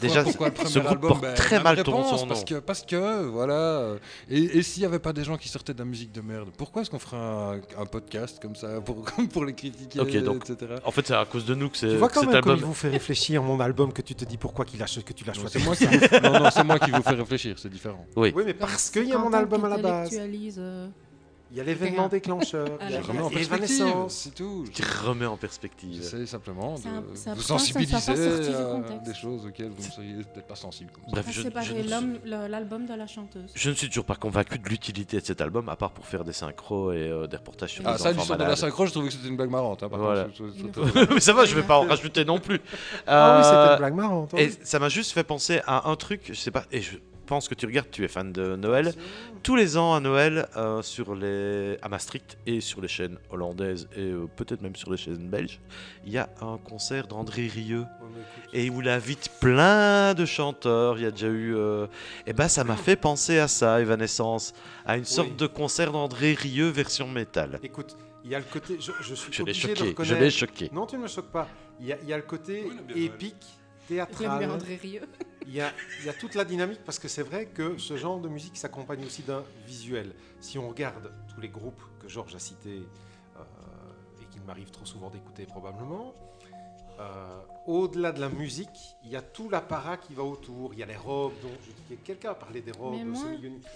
Déjà, pourquoi le ce premier album porte Ben, très mal son parce nom. que, parce que, voilà. euh, Et, s'il n'y avait pas des gens qui sortaient de la musique de merde, pourquoi est-ce qu'on ferait un, un podcast comme ça pour, (laughs) pour les critiquer, Ok, donc, etc. En fait, c'est à cause de nous que c'est Tu vois que quand même comme album. il vous fait réfléchir mon album que tu te dis pourquoi qu'il a que tu l'as choisi. C'est moi, qui vous... non, non, c'est moi qui vous fais réfléchir, c'est différent. Oui. Oui, mais parce qu'il y a mon album à la base. euh, Il y a l'événement déclencheur. Ah, il y a Evanescence. c'est tout. Qui remet en perspective. J'essaie simplement de C'est un- c'est vous ne sensibiliser à des choses auxquelles vous ne seriez peut-être pas sensible. Comme. Bref, pas je, séparer ne l'album de la chanteuse. je ne suis toujours pas convaincu de l'utilité de cet album, à part pour faire des synchros et euh, des reportages sur Ah, les ça, enfants l'histoire de la malades. synchro, je trouvais que c'était une blague marrante. Hein, par Voilà. contre, je- je- Il je- ne faut Mais ça va, je vais pas en rajouter non plus. Ah oui, c'était Euh, une blague marrante. Et ça m'a juste fait penser à un truc, je sais pas, et je pense que tu regardes, tu es fan de Noël. Tous les ans à Noël, euh, sur les, à Maastricht et sur les chaînes hollandaises et euh, peut-être même sur les chaînes belges, il y a un concert d'André Rieu et il invite plein de chanteurs. Il y a déjà eu. Et ben, ça m'a fait penser à ça, Evanescence, à une sorte Oui. de concert d'André Rieu version métal. Écoute, il y a le côté. Je, je suis Je obligé de choqué, je reconnaître. l'ai choqué. Non, tu ne me choques pas. Il y a, il y a le côté Oui, épique, théâtral. André Rieu. Il y, a, il y a toute la dynamique parce que c'est vrai que ce genre de musique s'accompagne aussi d'un visuel. Si on regarde tous les groupes que Georges a cités euh, et qu'il m'arrive trop souvent d'écouter probablement, euh, au-delà de la musique, il y a tout l'apparat qui va autour. Il y a les robes. dont je- quelqu'un a parlé des robes. Mais moi-.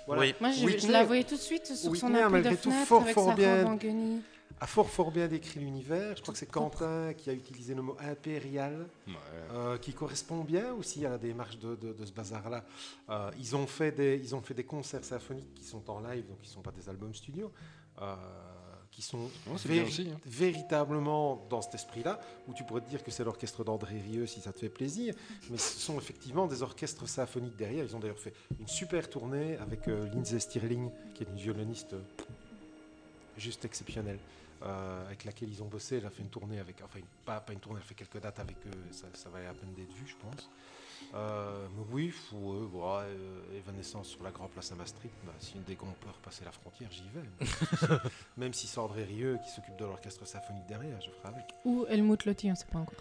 Voilà. Oui. Moi, je, Whitney- je la voyais tout de suite sur son Whitney a appui de malgré tout fenêtre fort, avec fort sa bien- robe en guenille. A fort fort bien décrit l'univers. Je crois que c'est Quentin qui a utilisé le mot impérial. Ouais. euh, qui correspond bien aussi à la démarche de, de- de ce bazar-là. Euh, ils, ont fait des, ils ont fait des concerts symphoniques qui sont en live, donc qui ne sont pas des albums studio, euh, qui sont véri- aussi, hein. véritablement dans cet esprit-là, où tu pourrais te dire que c'est l'orchestre d'André Rieu si ça te fait plaisir, mais ce sont effectivement des orchestres symphoniques derrière. Ils ont d'ailleurs fait une super tournée avec Lindsay Stirling, qui est une violoniste juste exceptionnelle, euh, avec laquelle ils ont bossé. Elle a fait une tournée avec, enfin une- pas, pas une tournée, elle a fait quelques dates avec eux. Ça, ça valait la peine d'être vu, je pense. Euh, mais oui, faut, euh, voilà, euh, Evanescence sur la grande place à Maastricht. Bah, si une des qu'on peut repasser la frontière, j'y vais. (laughs) Même si c'est André Rieu qui s'occupe de l'orchestre symphonique derrière, je ferai avec. Ou Helmut Lotti, on ne sait pas encore.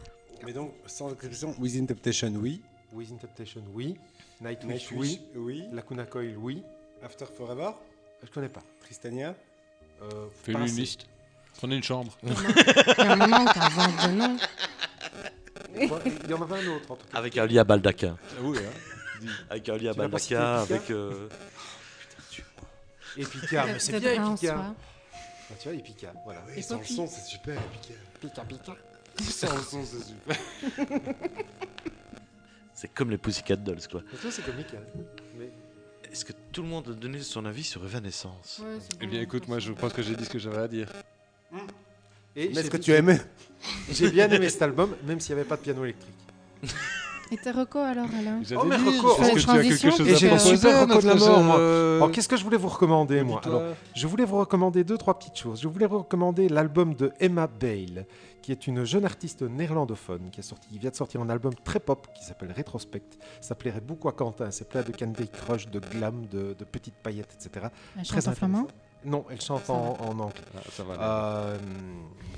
Mais donc, sans exception, Within Temptation, oui. Within Temptation, oui. Nightwish, oui. oui. Lacuna Coil, oui. After Forever, Je connais pas. Tristania. Euh, Fais pas une liste. Prenez une chambre. Il y a un moment où t'inventes de nom. Il y en avait un autre en tout cas. Avec un lit à baldaquin. Ah oui, hein. Avec un lit à Tu l'as pas cité, baldaquin, Picard avec. euh, Et Picard, mais c'est bien Epicard. Ah, tu vois, Epicard, voilà. Oui, sans le Poppy. son, c'est super. Pika. Picard, Picard. sans le son, c'est super. C'est comme les Pussycat Dolls, quoi. Mais toi, c'est comique. hein. Mais Est-ce que tout le monde a donné son avis sur Evanescence? Eh bien, écoute, moi, je pense que j'ai dit ce que j'avais à dire. Et Mais est-ce que tu aimé (laughs) J'ai bien aimé cet album, même s'il n'y avait pas de piano électrique. Et tes recos alors, Alain J'avais Oh, mais dit, record. est-ce Fais que une tu as quelque transition, chose Et à j'ai le proposer super reco de la mort, moi. euh, Alors, qu'est-ce que je voulais vous recommander, moi Alors, Je voulais vous recommander deux, trois petites choses. Je voulais vous recommander l'album de Emma Bale, qui est une jeune artiste néerlandophone qui, est sorti, qui vient de sortir un album très pop qui s'appelle Retrospect. Ça plairait beaucoup à Quentin. C'est plein de Candy Crush, de glam, de, de petites paillettes, etc. Elle Très chante en flamand intéressant. Non, elle chante en, en anglais. Ah, ça va. aller. Euh,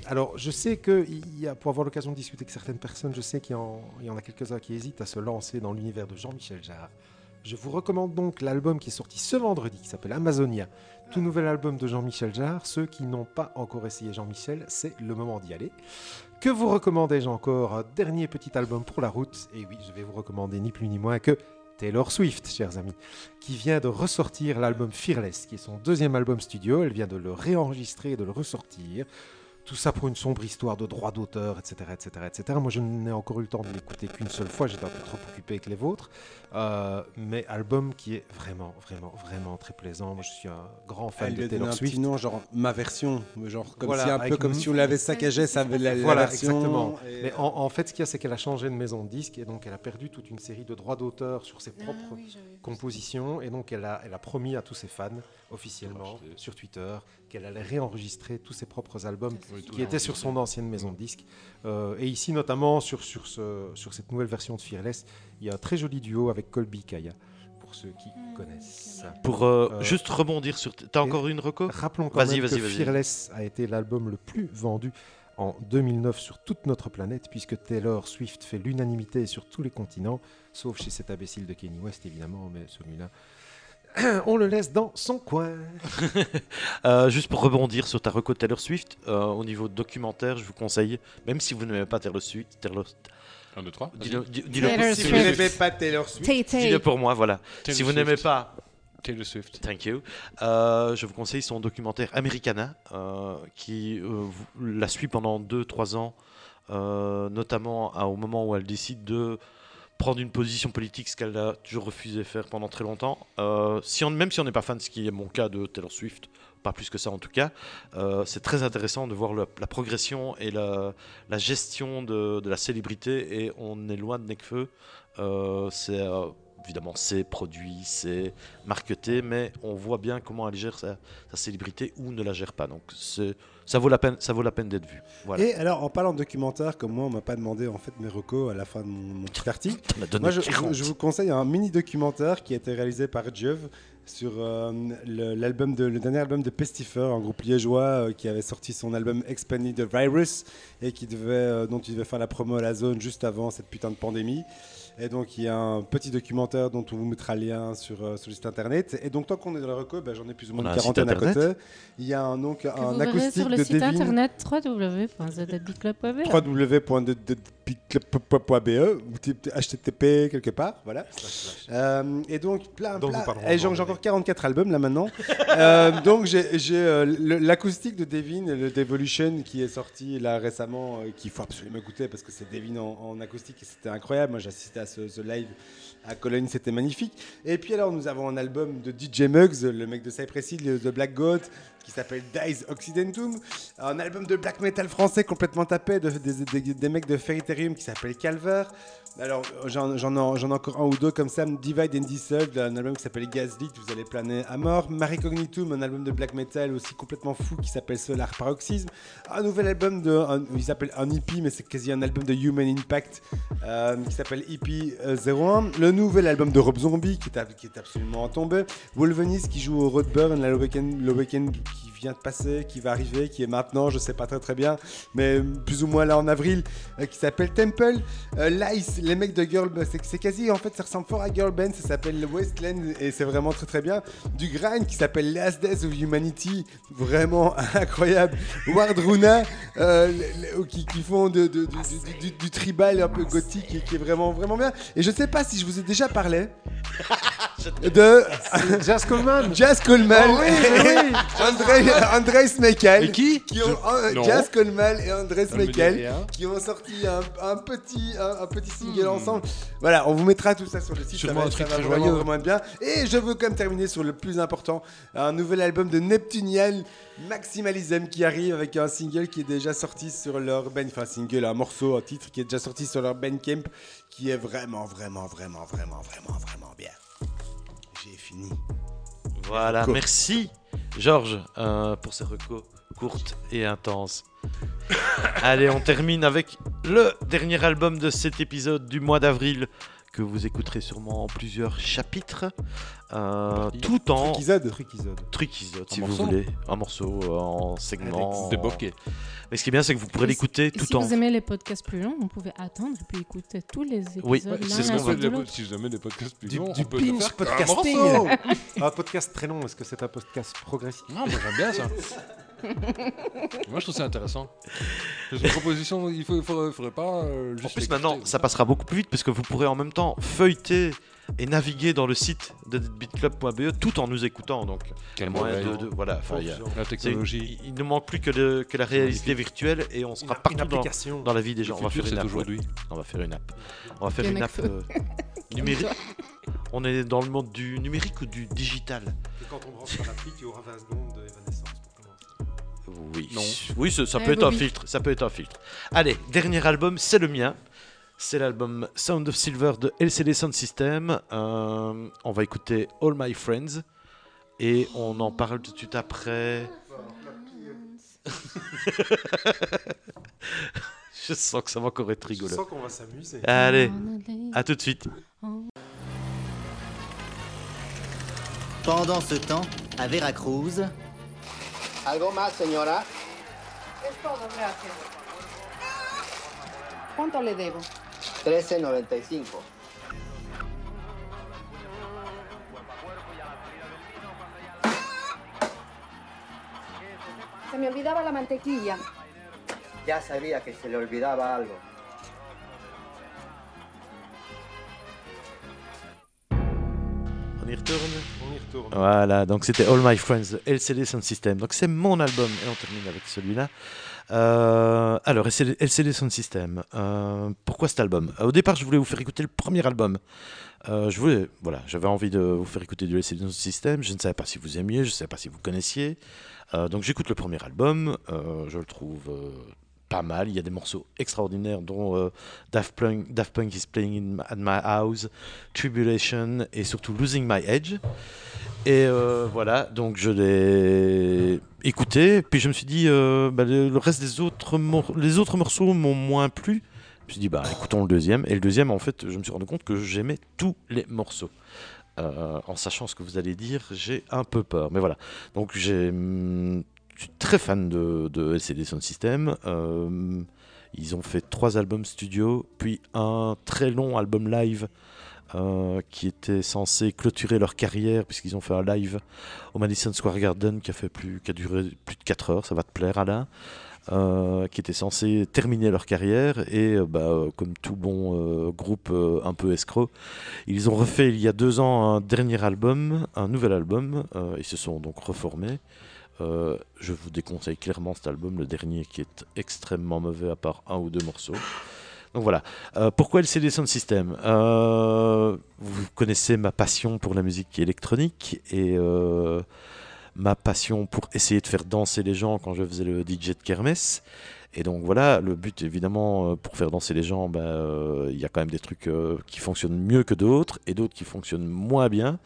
alors, je sais que il y a, pour avoir l'occasion de discuter avec certaines personnes, je sais qu'il y, y en a quelques-uns qui hésitent à se lancer dans l'univers de Jean-Michel Jarre. Je vous recommande donc l'album qui est sorti ce vendredi, qui s'appelle Amazonia. Tout nouvel album de Jean-Michel Jarre. Ceux qui n'ont pas encore essayé Jean-Michel, c'est le moment d'y aller. Que vous recommandais-je encore? Dernier petit album pour la route. Et oui, je vais vous recommander ni plus ni moins que Taylor Swift, chers amis, qui vient de ressortir l'album Fearless, qui est son deuxième album studio. Elle vient de le réenregistrer et de le ressortir. Tout ça pour une sombre histoire de droits d'auteur, etc., etc., etc. Moi, je n'ai encore eu le temps de l'écouter qu'une seule fois. J'étais un peu trop occupé avec les vôtres. Euh, mais album qui est vraiment, vraiment, vraiment très plaisant. Moi, je suis un grand fan Elle de Taylor Swift. nom, genre ma version, genre comme Voilà, si un peu comme si on l'avait saccagé, ça avait la, la Voilà, version. exactement. et- Mais en, en fait, ce qu'il y a, c'est qu'elle a changé de maison de disque et donc elle a perdu toute une série de droits d'auteur sur ses propres compositions et donc elle a, elle a promis à tous ses fans officiellement sur Twitter qu'elle allait réenregistrer tous ses propres albums Oui, qui étaient sur son ancienne maison de disque. Euh, et ici, notamment sur, sur, ce, sur cette nouvelle version de Fearless, il y a un très joli duo avec Colby Kaya, pour ceux qui connaissent. Pour euh, Euh, juste rebondir sur. T'as encore une reco? Rappelons quand même que. Fearless a été l'album le plus vendu en 2009 sur toute notre planète, puisque Taylor Swift fait l'unanimité sur tous les continents, sauf chez cet imbécile de Kanye West, évidemment, mais celui-là, (clears throat) on le laisse dans son coin. (laughs) Euh, juste pour rebondir sur ta reco de Taylor Swift, euh, au niveau documentaire, je vous conseille, même si vous n'aimez pas Taylor Swift, Taylor, 1, 2, 3. dis-le Si vous n'aimez pas Taylor Swift, dis-le pour moi, voilà. Taylor si vous n'aimez pas Taylor Swift. Thank you. Euh, je vous conseille son documentaire Americana, euh, qui euh, la suit pendant 2-3 ans, euh, notamment à- au moment où elle décide de prendre une position politique, ce qu'elle a toujours refusé de faire pendant très longtemps. Euh, si on, même si on n'est pas fan, ce qui est mon cas de Taylor Swift, pas plus que ça en tout cas, euh, c'est très intéressant de voir la progression et la, gestion de, de la célébrité, et on est loin de Necfeu. Euh, c'est euh, évidemment c'est produit, c'est marketé, mais on voit bien comment elle gère sa, sa célébrité ou ne la gère pas. Donc ça vaut la peine, ça vaut la peine d'être vu. Voilà. Et alors, en parlant de documentaire, comme moi, on m'a pas demandé en fait mes recos à la fin de mon, mon petit article. (laughs) Moi, je, 40. je vous conseille un mini documentaire qui a été réalisé par Jove sur euh, le, l'album de, le dernier album de Pestifer, un groupe liégeois euh, qui avait sorti son album Expanded the Virus et qui devait, euh, dont il devait faire la promo à la zone juste avant cette putain de pandémie. Et donc, il y a un petit documentaire dont on vous mettra le lien sur, euh, sur le site internet. Et donc, tant qu'on est dans la reco, ben, j'en ai plus ou moins On a une un site quarantaine à internet côté. Il y a un, donc, Que un vous verrez acoustique sur le de site Devin internet t- t- http quelque part, voilà. Euh, et donc plein, Dont plein- nous parlerons et j'ai dans j'ai encore 44 albums là maintenant. (laughs) Euh, donc j'ai j'ai, euh, le- l'acoustique de Devin, le Devolution qui est sorti là récemment, euh, qu'il faut absolument écouter parce que c'est Devin en, en acoustique et c'était incroyable. Moi j'assistais à ce, ce live à Cologne, c'était magnifique. Et puis alors nous avons un album de DJ Muggs, le mec de Cypress Hill, de Black Goat, qui s'appelle Dies Occidentum, un album de black metal français complètement tapé de, des- des- mecs de Ferriterium qui s'appelle Calver. Alors j'en ai, j'en ai encore un ou deux comme ça, Divide and Dissolve, un album qui s'appelle Gaslit, vous allez planer à mort. Maricognitum, un album de black metal aussi complètement fou qui s'appelle Solar Paroxysm. Un nouvel album de, un- il s'appelle un hippie mais c'est quasi un album de Human Impact euh, qui s'appelle Hippie euh, 01. Le nouvel album de Rob Zombie qui est, qui est absolument tombé. Wolvenis qui joue au Roadburn, le week-end qui vient de passer, qui va arriver, qui est maintenant, je sais pas très très bien, mais plus ou moins là en avril, euh, qui s'appelle Temple. Euh, Lice, les mecs de Girl Band, c'est quasi en fait ça ressemble fort à Girl Band, ça s'appelle Westland et c'est vraiment très très bien. Du grind qui s'appelle Last Days of Humanity, vraiment (laughs) incroyable. Wardruna euh, qui, qui font de, de- du, du- du- du tribal un peu gothique et qui est vraiment vraiment bien. Et je sais pas si je vous ai déjà parlé (laughs) de (laughs) Jazz Coleman Jazz Coleman Oh oui, oui. (laughs) Smekel. Et qui qui ont, Coleman et dit Smekel qui ont sorti un, un petit, un, un petit single ensemble. Voilà, on vous mettra tout ça sur le site. Sûrement ça va, un truc ça va très vraiment, joyeux. vraiment être bien. Et je veux quand même terminer sur le plus important, un nouvel album de Neptunian Maximalism qui arrive avec un single qui est déjà sorti sur leur band, enfin single, un morceau, un titre qui est déjà sorti sur leur Bandcamp, qui est vraiment, vraiment, vraiment, vraiment, vraiment, vraiment bien. J'ai fini. Voilà, Cool. merci Georges euh, pour ces recos courtes et intenses. (laughs) Allez, on termine avec le dernier album de cet épisode du mois d'avril que vous écouterez sûrement en plusieurs chapitres, euh, tout en trucisode si vous voulez, un morceau euh, en segment. Des bokeh. Mais ce qui est bien, c'est que vous pourrez l'écouter tout si en. vous aimez les podcasts plus longs, vous pouvez attendre et puis écouter tous les épisodes. Oui, C'est ce qu'on l'autre. si jamais des podcasts plus longs, du on peut le pinch faire podcasting. morceau. un podcast très long, est-ce que c'est un podcast progressif? Non, moi j'aime bien ça. (laughs) moi je trouve ça intéressant. C'est une proposition, il il faudrait, faudrait pas euh, En plus, maintenant, ça passera beaucoup plus vite parce que vous pourrez en même temps feuilleter et naviguer dans le site de beatclub.be tout en nous écoutant. Donc, Quel moyen de, de- voilà, a- La technologie. il, il ne manque plus que, le- que la réalité virtuelle et on sera Une, partout une dans, dans la vie des gens. Le On va faire une app. ouais. aujourd'hui. On va faire une app. On va faire une a app euh, (laughs) numérique. On est dans le monde du numérique ou du digital? Et quand on branchera l'appli, tu auras 20 secondes d'évanescence pour commencer. Oui. Non. Oui, ça, ça Ouais, peut être un Bobby. filtre. Ça peut être un filtre. Allez, dernier album, c'est le mien. C'est l'album Sound of Silver de LCD Sound System. Euh, on va écouter All My Friends et on en parle tout de suite après. (laughs) Je sens que ça va encore être Je rigolo. sens qu'on va s'amuser. Allez, à tout de suite. Pendant ce temps, à Veracruz, ¿Algo más, señora? Es todo, gracias. ¿Cuánto le debo? 13.95. Se me olvidaba la mantequilla. Ya sabía que se le olvidaba algo. On y retourne On y retourne. Voilà, donc c'était All My Friends LCD Sound System. Donc c'est mon album et on termine avec celui-là. Euh, alors, LCD, Sound System. euh, pourquoi cet album? Euh, Au départ, je voulais vous faire écouter le premier album. Je voulais, voilà, j'avais envie de vous faire écouter du LCD Sound System. Je ne savais pas si vous aimiez, je ne savais pas si vous connaissiez. Donc j'écoute le premier album. je le trouve pas mal. Il y a des morceaux extraordinaires, dont euh, Daft, Punk, Daft is Playing at My House, Tribulation et surtout Losing My Edge. Et euh, voilà, donc je l'ai écouté, puis je me suis dit, euh, bah, le, reste des autres, les autres morceaux m'ont moins plu. Je me suis dit, bah écoutons le deuxième. Et le deuxième, en fait, je me suis rendu compte que j'aimais tous les morceaux. Euh, en sachant ce que vous allez dire, j'ai un peu peur. Mais voilà, donc j'ai, hum, suis très fan de, de LCD Sound System. Euh, ils ont fait trois albums studio, puis un très long album live euh, qui était censé clôturer leur carrière puisqu'ils ont fait un live au Madison Square Garden qui a duré plus de 4 heures ça va te plaire Alain euh, qui était censé terminer leur carrière et bah, comme tout bon groupe un peu escroc ils ont refait il y a deux ans un dernier album un nouvel album ils se sont donc reformés Euh, je vous déconseille clairement cet album le dernier qui est extrêmement mauvais à part un ou deux morceaux donc voilà. Euh, pourquoi le CD Sound System? Euh, Vous connaissez ma passion pour la musique électronique et euh, ma passion pour essayer de faire danser les gens quand je faisais le DJ de kermesse. Et donc voilà, le but évidemment pour faire danser les gens, bah, il y a quand même des trucs qui fonctionnent mieux que d'autres et d'autres qui fonctionnent moins bien.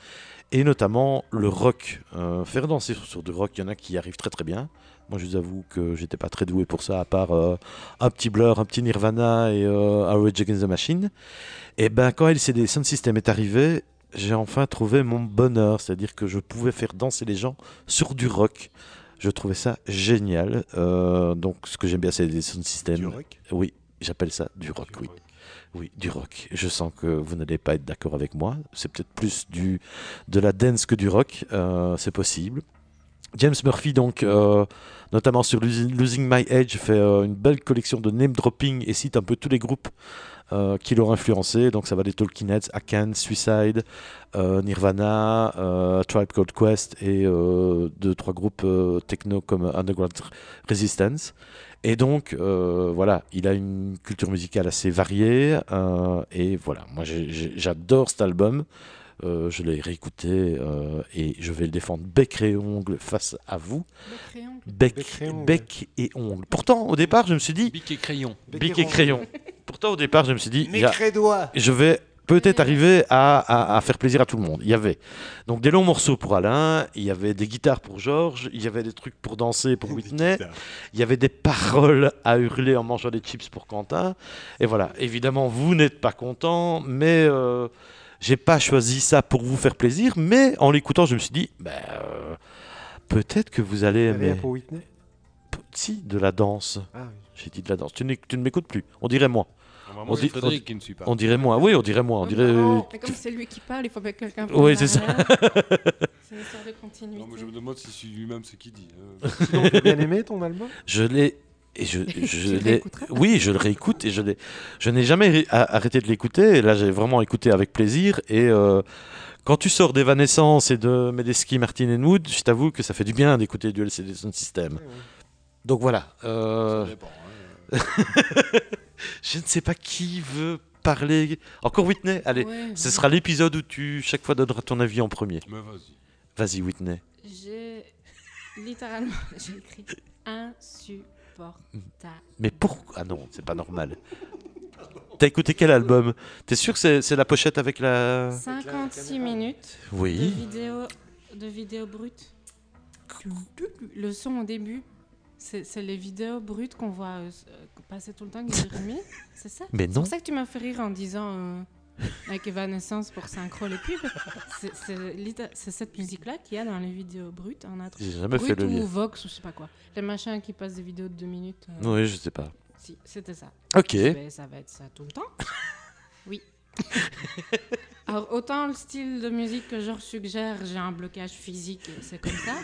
Et notamment le rock. Euh, faire danser sur, sur du rock, il y en a qui y arrivent très très bien. Moi je vous avoue que j'étais pas très doué pour ça, à part euh, un petit Blur, un petit Nirvana et euh, Rage Against the Machine. Et ben quand LCD Sound System est arrivé, j'ai enfin trouvé mon bonheur, c'est-à-dire que je pouvais faire danser les gens sur du rock. Je trouvais ça génial. Euh, donc ce que j'aime bien c'est les sound systems. Du rock? Oui, j'appelle ça du rock, oui. Oui, du rock. Je sens que vous n'allez pas être d'accord avec moi. C'est peut-être plus du, de la dance que du rock. Euh, c'est possible. James Murphy, donc, euh, notamment sur Losing My Edge, fait euh, une belle collection de name dropping et cite un peu tous les groupes qui l'ont influencé. Donc, ça va des Talking Akan, Suicide, Nirvana, Tribe Called Quest et deux, trois groupes techno comme Underground Resistance. Et donc, euh, voilà, il a une culture musicale assez variée. euh, et voilà, moi j'adore cet album. Euh, je l'ai réécouté euh, et je vais le défendre bec et ongle face à vous. Crayon. Bec, Bec et ongle. bec et ongle. Pourtant, au départ, je me suis dit Bic et crayon. bic et crayon. Pourtant, au départ, je me suis dit Mes je vais peut-être arriver à, à- à faire plaisir à tout le monde. Il y avait donc des longs morceaux pour Alain, il y avait des guitares pour Georges, il y avait des trucs pour danser pour (laughs) Whitney, il y avait des paroles à hurler en mangeant des chips pour Quentin. Et voilà, évidemment, vous n'êtes pas content, mais euh, j'ai pas choisi ça pour vous faire plaisir. Mais en l'écoutant, je me suis dit, ben, euh, peut-être que vous allez aimer. pour Whitney? Si, de la danse. Ah oui. J'ai dit de la danse. Tu ne m'écoutes plus. On dirait moi. Moi, On c'est dit- Frédéric qui ne suit pas. On dirait moi. Oui, on dirait moi. On dirait. Mais comme c'est lui qui parle, il faut bien que quelqu'un Oui, prenne c'est ça. (laughs) C'est une histoire de continuité. Non, moi, je me demande si c'est lui-même ce qu'il dit. hein. (laughs) Sinon, t'as bien aimé ton album Je l'ai. Et je, je (laughs) Tu le l'ai. réécouteras Oui, je le réécoute et je l'ai. Je n'ai jamais arrêté de l'écouter. Et là, j'ai vraiment écouté avec plaisir. Et euh, quand tu sors d'Evanescence et de Medeski, Martin and Wood, je t'avoue que ça fait du bien d'écouter du LCD Sound System. Donc voilà. euh, Ça dépend, hein. (laughs) je ne sais pas qui veut parler. Encore Whitney. Allez, Ouais, ce ouais. sera l'épisode où tu chaque fois donneras ton avis en premier. Mais vas-y. Vas-y, Whitney. J'ai littéralement (laughs) j'ai écrit insupportable. Mais pourquoi Ah non, c'est pas normal. T'as écouté quel album? T'es sûr que c'est c'est la pochette avec la. 56 minutes de Oui. vidéo de vidéo brute. Le son au début, c'est les vidéos brutes qu'on voit euh, euh, passer tout le temps une (laughs) c'est ça? Mais C'est pour ça que tu m'as fait rire en disant euh, avec Evanescence pour synchro les pubs. C'est- cette musique-là qu'il y a dans les vidéos brutes en. J'ai jamais fait Brut le ou lien. Vox ou je sais pas quoi. Les machins qui passent des vidéos de deux minutes. euh, Oui, je sais pas. Si, c'était ça. Ok. Ben, ça va être ça tout le temps. (laughs) Oui. (laughs) Alors, autant le style de musique que je suggère, j'ai un blocage physique, c'est comme ça.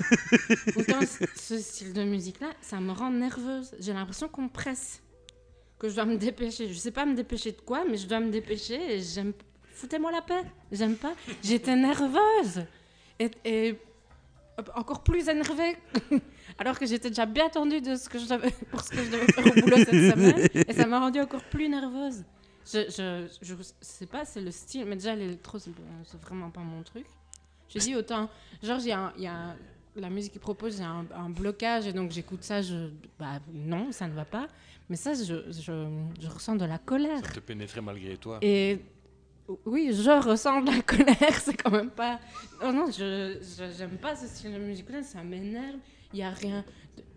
(laughs) autant ce style de musique-là, ça me rend nerveuse. J'ai l'impression qu'on me presse. Que je dois me dépêcher. Je sais pas me dépêcher de quoi, mais je dois me dépêcher et j'aime. Foutez-moi la paix. J'aime pas. J'étais nerveuse. Et, et encore plus énervée. (laughs) Alors que j'étais déjà bien tendue de ce que je devais, pour ce que je devais faire au boulot cette semaine. Et ça m'a rendue encore plus nerveuse. Je, je, je sais pas, c'est le style. Mais déjà, l'électro, c'est vraiment pas mon truc. Je dis autant. Genre, il y a, y a la musique qu'il propose, il y a un, un blocage. Et donc, j'écoute ça. Je, bah, non, ça ne va pas. Mais ça, je, je, je ressens de la colère. Ça te pénétrait malgré toi. Et oui, je ressens de la (laughs) colère, c'est quand même pas. Non, non, je j'aime pas ce style de musique-là, ça m'énerve. Il y a rien.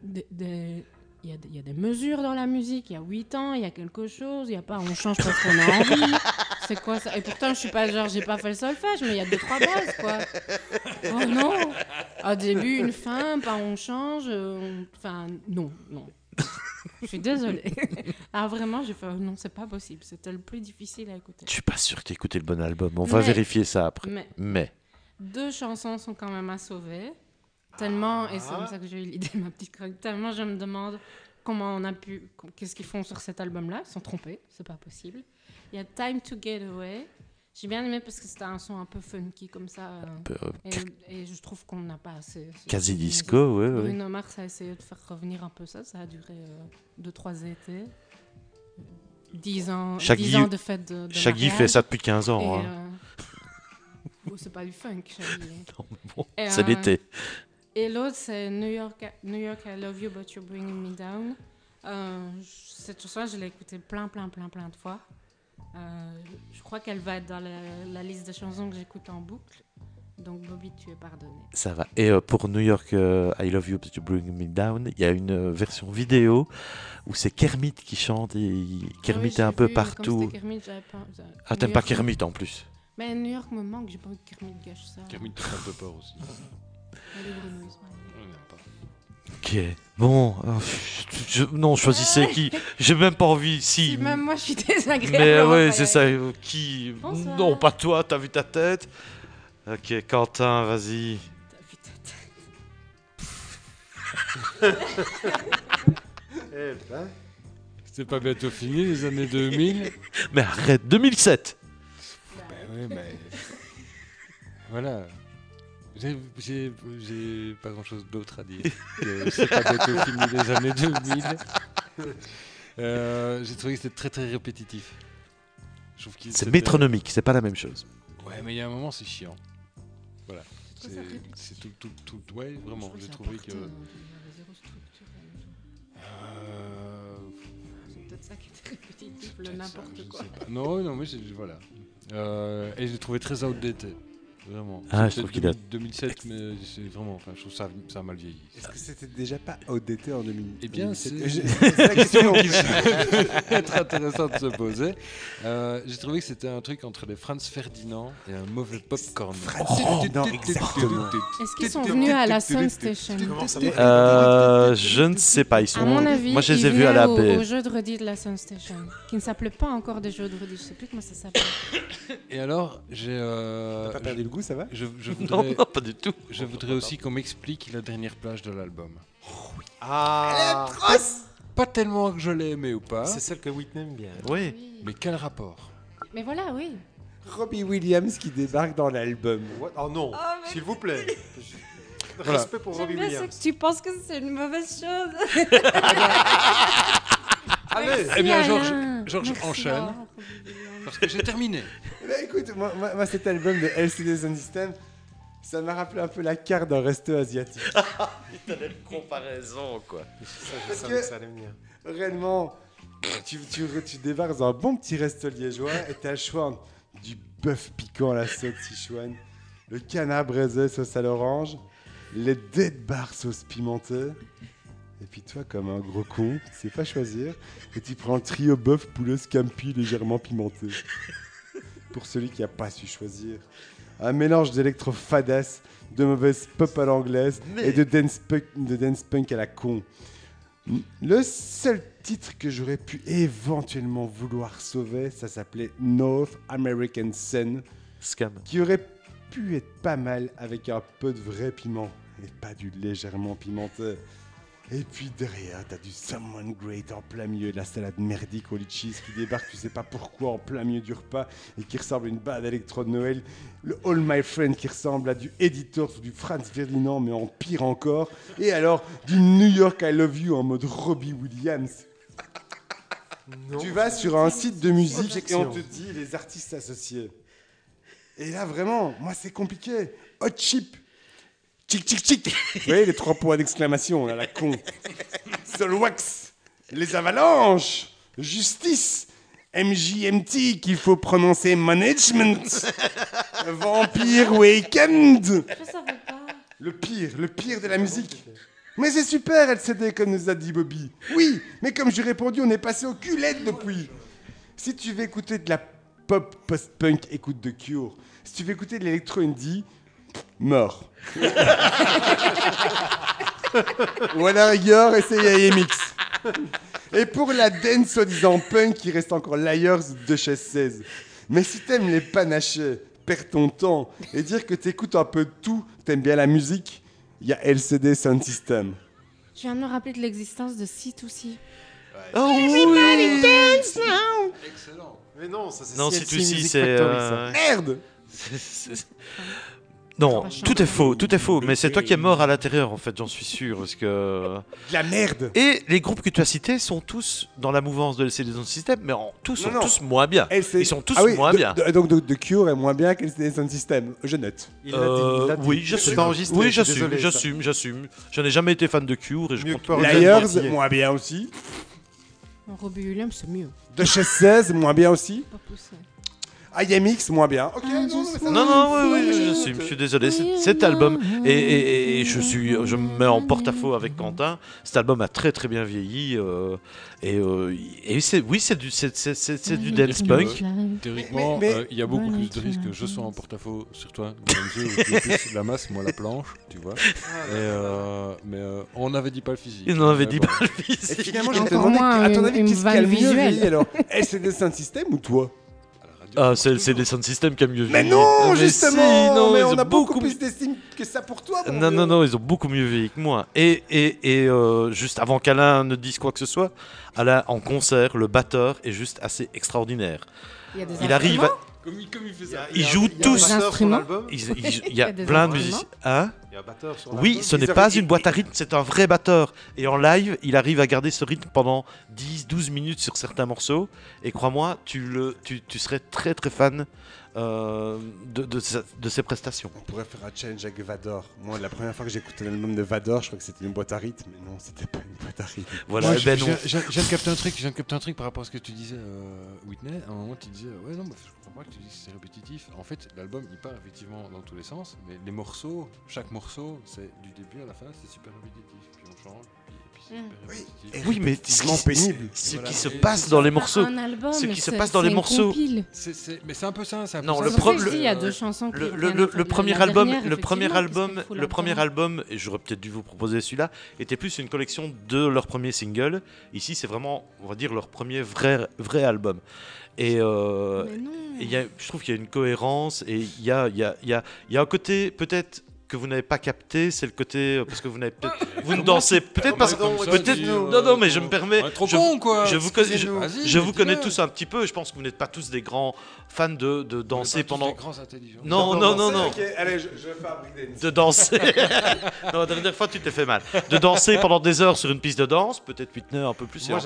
de- de- de- Il y, a y a des mesures dans la musique, il y a 8 ans, il y a quelque chose, il y a pas on change parce qu'on a envie. C'est quoi ça? Et pourtant, je suis pas genre, j'ai pas fait le solfège, mais il y a deux, trois bases, quoi. Oh non Un début, une fin, pas on change. euh, on- Enfin, non, non. Je suis désolée. Ah, vraiment, j'ai fait, non, c'est pas possible. C'était le plus difficile à écouter. Je suis pas sûr écouté le bon album. On va vérifier ça après. Mais Mais. deux chansons sont quand même à sauver. Tellement, et c'est comme ça que j'ai eu l'idée de (laughs) ma petite chronique, tellement je me demande comment on a pu, qu'est-ce qu'ils font sur cet album-là. Ils sont trompés, c'est pas possible. Il y a Time to Get Away. J'ai bien aimé parce que c'était un son un peu funky comme ça. euh, peu, euh, et, et je trouve qu'on n'a pas assez. Quasi disco, ouais, ouais. Bruno Mars a essayé de faire revenir un peu ça. Ça a duré 2-3 étés. 10 ans, Shaggy- 10 ans de fête de, de Shaggy mariage. fait ça depuis 15 Et, ans. hein. euh, (laughs) oh, c'est pas du funk, Shaggy. (laughs) Bon, c'est euh, l'été. Et l'autre, c'est New York, New York, I Love You, But You're Bringing Me Down. Euh, cette chanson, je l'ai écoutée plein, plein, plein, plein de fois. Euh, je crois qu'elle va être dans la, la liste de chansons que j'écoute en boucle. Donc, Bobby, tu es pardonné. Ça va. Et euh, pour New York, euh, I Love You, But You Bring Me Down, il y a une euh, version vidéo où c'est Kermit qui chante et il- Kermit Ah oui, est un peu vu, partout. Kermit, pas- Ah, New t'aimes pas York- Kermit en plus Mais New York me manque, j'ai pas envie que Kermit gâche ça. Kermit te fait un peu peur aussi. (laughs) Et les grenouilles, c'est pas On n'aime pas. Ok. Bon. euh, je- non, choisissez qui. J'ai même pas envie. Si. Si, même moi, je suis désagréable. Mais ouais, c'est ça. euh, Qui Bonsoir. Non, pas toi. T'as vu ta tête Ok, Quentin, vas-y. T'as vu ta tête. Eh (laughs) ben, C'est pas bientôt fini les années 2000 Mais arrête, 2007. Ben oui, mais. Voilà. J'ai- pas grand chose d'autre à dire. que C'est pas bientôt fini les années 2000. Euh, J'ai trouvé que c'était très très répétitif. Je trouve qu'il C'est métronomique, c'est pas la même chose. Ouais, mais il y a un moment, c'est chiant. Voilà. C'est tout, tout, tout. Ouais, vraiment. J'ai trouvé que. Euh, C'est peut-être ça qui était répétitif, le n'importe quoi. Non, non, mais voilà. Euh, et je l'ai trouvé très outdated. Vraiment. Ah, je trouve qu'il a- 2007, mais c'est vraiment. Enfin, je trouve ça, ça a mal vieilli. Est-ce que c'était déjà pas ODT en 2000 Eh bien, 2007? (laughs) c'est- la question. qui serait (laughs) être intéressant de se poser. Euh, J'ai trouvé que c'était un truc entre les Franz Ferdinand et un mauvais popcorn. Ferdinand, exactement. Est-ce qu'ils sont venus à la Sun Station Euh, je ne sais pas, ils sont. À mon avis, Moi, je les ils ai vus à la au, au jeu de redis de la Sun Station, qui ne s'appelait pas encore des jeux de redis. Je sais plus comment ça s'appelle. Et alors, j'ai. euh, T'as pas perdu le goût, ça va je, je (laughs) Non, voudrais, non, pas du tout. je voudrais aussi qu'on m'explique la dernière plage de l'album. Ah, Pas tellement que je l'ai aimé ou pas, c'est celle que Whitney aime bien. Oui. mais quel rapport Mais voilà, oui. Robbie Williams qui débarque dans l'album. Oh non, mais- s'il vous plaît. Voilà. Respect pour Robbie Williams. tu penses que c'est une mauvaise chose. (laughs) Allez Eh bien, Georges-. Georges enchaîne. Parce que j'ai terminé. Eh (laughs) ben, écoute, moi, moi- moi, cet album de LCD Sound System, ça m'a rappelé un peu la carte d'un resto asiatique. T'as une comparaison, quoi. Ça, je Parce que- que ça allait venir. Réellement, tu, tu, tu débarques dans un bon petit resto liégeois et t'as le choix entre du bœuf piquant à la sauce Sichuan, le canard braisé sauce à l'orange, les dead bar sauce pimentée. Et puis toi, comme un gros con, tu sais pas choisir et tu prends le trio bœuf poulet scampi légèrement pimenté. Pour celui qui a pas su choisir. Un mélange d'électro-fadas, de mauvaise pop à l'anglaise et de dance, punk, de dance punk à la con. Le seul titre que j'aurais pu éventuellement vouloir sauver, ça s'appelait North American Sun, Scam. qui aurait pu être pas mal avec un peu de vrai piment et pas du légèrement pimenté. Et puis derrière, t'as du Someone Great en plein milieu de la salade merdique au litchis qui débarque, tu sais pas pourquoi, en plein milieu du repas et qui ressemble à une bande électro de Noël. Le All My Friend qui ressemble à du Editor ou du Franz Ferdinand, mais en pire encore. Et alors, du New York I Love You en mode Robbie Williams. Non. Tu vas sur un site de musique Objection. et on te dit les artistes associés. Et là, vraiment, moi, c'est compliqué. Hot chip. Chic, chic, chic. Vous voyez les trois points d'exclamation, là, la con. Solwax. Les avalanches. Justice. MJMT qu'il faut prononcer management. Vampire Weekend. Je savais pas. Le pire, le pire de la musique. Mais c'est super, LCD, comme nous a dit Bobby. Oui, mais comme j'ai répondu, on est passé au culette depuis. Si tu veux écouter de la pop post-punk, écoute The Cure. Si tu veux écouter de l'électro-indie, mort. Ou à la rigueur, essaye AMX. Et pour la dance soi-disant punk, il reste encore Liars de chez 16. Mais si t'aimes les panachés, perds ton temps et dire que t'écoutes un peu de tout, t'aimes bien la musique, il y a LCD Sound System. Je viens de me rappeler de l'existence de C2C. Oh oui Excellent. Mais non, ça c'est Non, si tu si, c'est. Euh, Merde (laughs) Non, tout est faux, tout est faux. Mais c'est toi qui es mort à l'intérieur, en fait, j'en suis sûr. Parce que... De la merde. Et les groupes que tu as cités sont tous dans la mouvance de LCD Sound System, mais en, tous sont Non, non. tous moins bien. LCD Ils sont tous Ah oui, moins de- bien. de- donc de, de Cure est moins bien que LCD Sound System. Je note. Il l'a dit, Euh, il l'a dit. oui, j'assume. Oui, j'assume, j'assume, j'assume. Je n'ai jamais été fan de Cure et je Mieux compte- Liars, moins bien aussi. Robbie Williams, c'est mieux. De chez 16, moins bien aussi. Pas poussé. IMX, moins bien. Ok, non, non, mais ça- Non, non, oui, je suis désolé. c'est- Cet album, et, et- et je, suis, je me mets en porte-à-faux avec Quentin, cet album a très très bien vieilli. euh, et euh, et c'est, oui, c'est du, c'est, c'est- c'est- c'est du dance punk. Théoriquement, Mais- mais- euh, il y a beaucoup plus de risques que je sois en porte-à-faux sur toi, dans les yeux, où tu es plus (laughs) la masse, moi la planche, tu vois. Et, euh, mais euh, on n'avait dit pas le physique. Il en avait Mais dit bon. pas le Et physique. finalement, je vais te Encore demander, moins à ton une- avis, une qu'est-ce qui a vanne le mieux visuelle. vieilli alors? (laughs) LCD Sound System ou toi? Ah, ça c'est, des sound systems qui a mieux Mais vieilli. non, Mais justement si, non, Mais ils on ont a beaucoup beaucoup plus d'estime que ça pour toi, mon Non, vieux. non, non, ils ont beaucoup mieux vieilli que moi. Et, et, et euh, juste avant qu'Alain ne dise quoi que ce soit, Alain, en concert, le batteur est juste assez extraordinaire. Il y a des Il arrive à... Comme il, comme il fait ça. Ils jouent tous. Il, y a plein de musiciens. Hein Il y a un batteur sur Oui, ce n'est pas une boîte à rythme, c'est un vrai batteur. Et en live, il arrive à garder ce rythme pendant 10-12 minutes sur certains morceaux. Et crois-moi, tu, le, tu, tu serais très très fan euh, de, de, ses prestations. On pourrait faire un challenge avec Vador. Moi, la première fois que j'ai écouté l'album de Vador, je crois que c'était une boîte à rythme, mais non, c'était pas une boîte à rythme. Voilà, Moi, eh je, ben je- viens de capter un truc, je viens de capter un truc par rapport à ce que tu disais, euh, Whitney. À un moment, tu disais, ouais, non, bah, je pas que tu dis que c'est répétitif. En fait, l'album, il part effectivement dans tous les sens, mais les morceaux, chaque morceau, c'est du début à la fin, c'est super répétitif. Puis on change, Oui. répétitif. Et Oui, mais ce qui, pénible. ce Voilà. qui se passe dans les morceaux. Album, ce qui se passe dans les morceaux. mais c'est un peu ça, un Non, le pro- y a deux chansons premier album, dernière, le premier album, le premier album, et j'aurais peut-être dû vous proposer celui-là, était plus une collection de leurs premiers singles. Ici, c'est vraiment, on va dire, leur premier vrai, vrai album. Et euh, et y a- je trouve qu'il y a une cohérence et il y a, il y a, il y a, il y a un côté peut-être que vous n'avez pas capté, c'est le côté euh, parce que vous n'avez peut-être, vous ne dansez peut-être parce ça, peut-être, dis, non euh, non mais je me permets, je- quoi. je vous connais, je, je vous connais tous un petit peu. Je pense que vous n'êtes pas tous des grands fans de, de danser pas tous pendant, des grands intelligents. non non non non, allez, je, de danser. (laughs) non, la dernière fois tu t'es fait mal. De danser pendant des heures sur une piste de danse, peut-être Whitney un peu plus. Moi,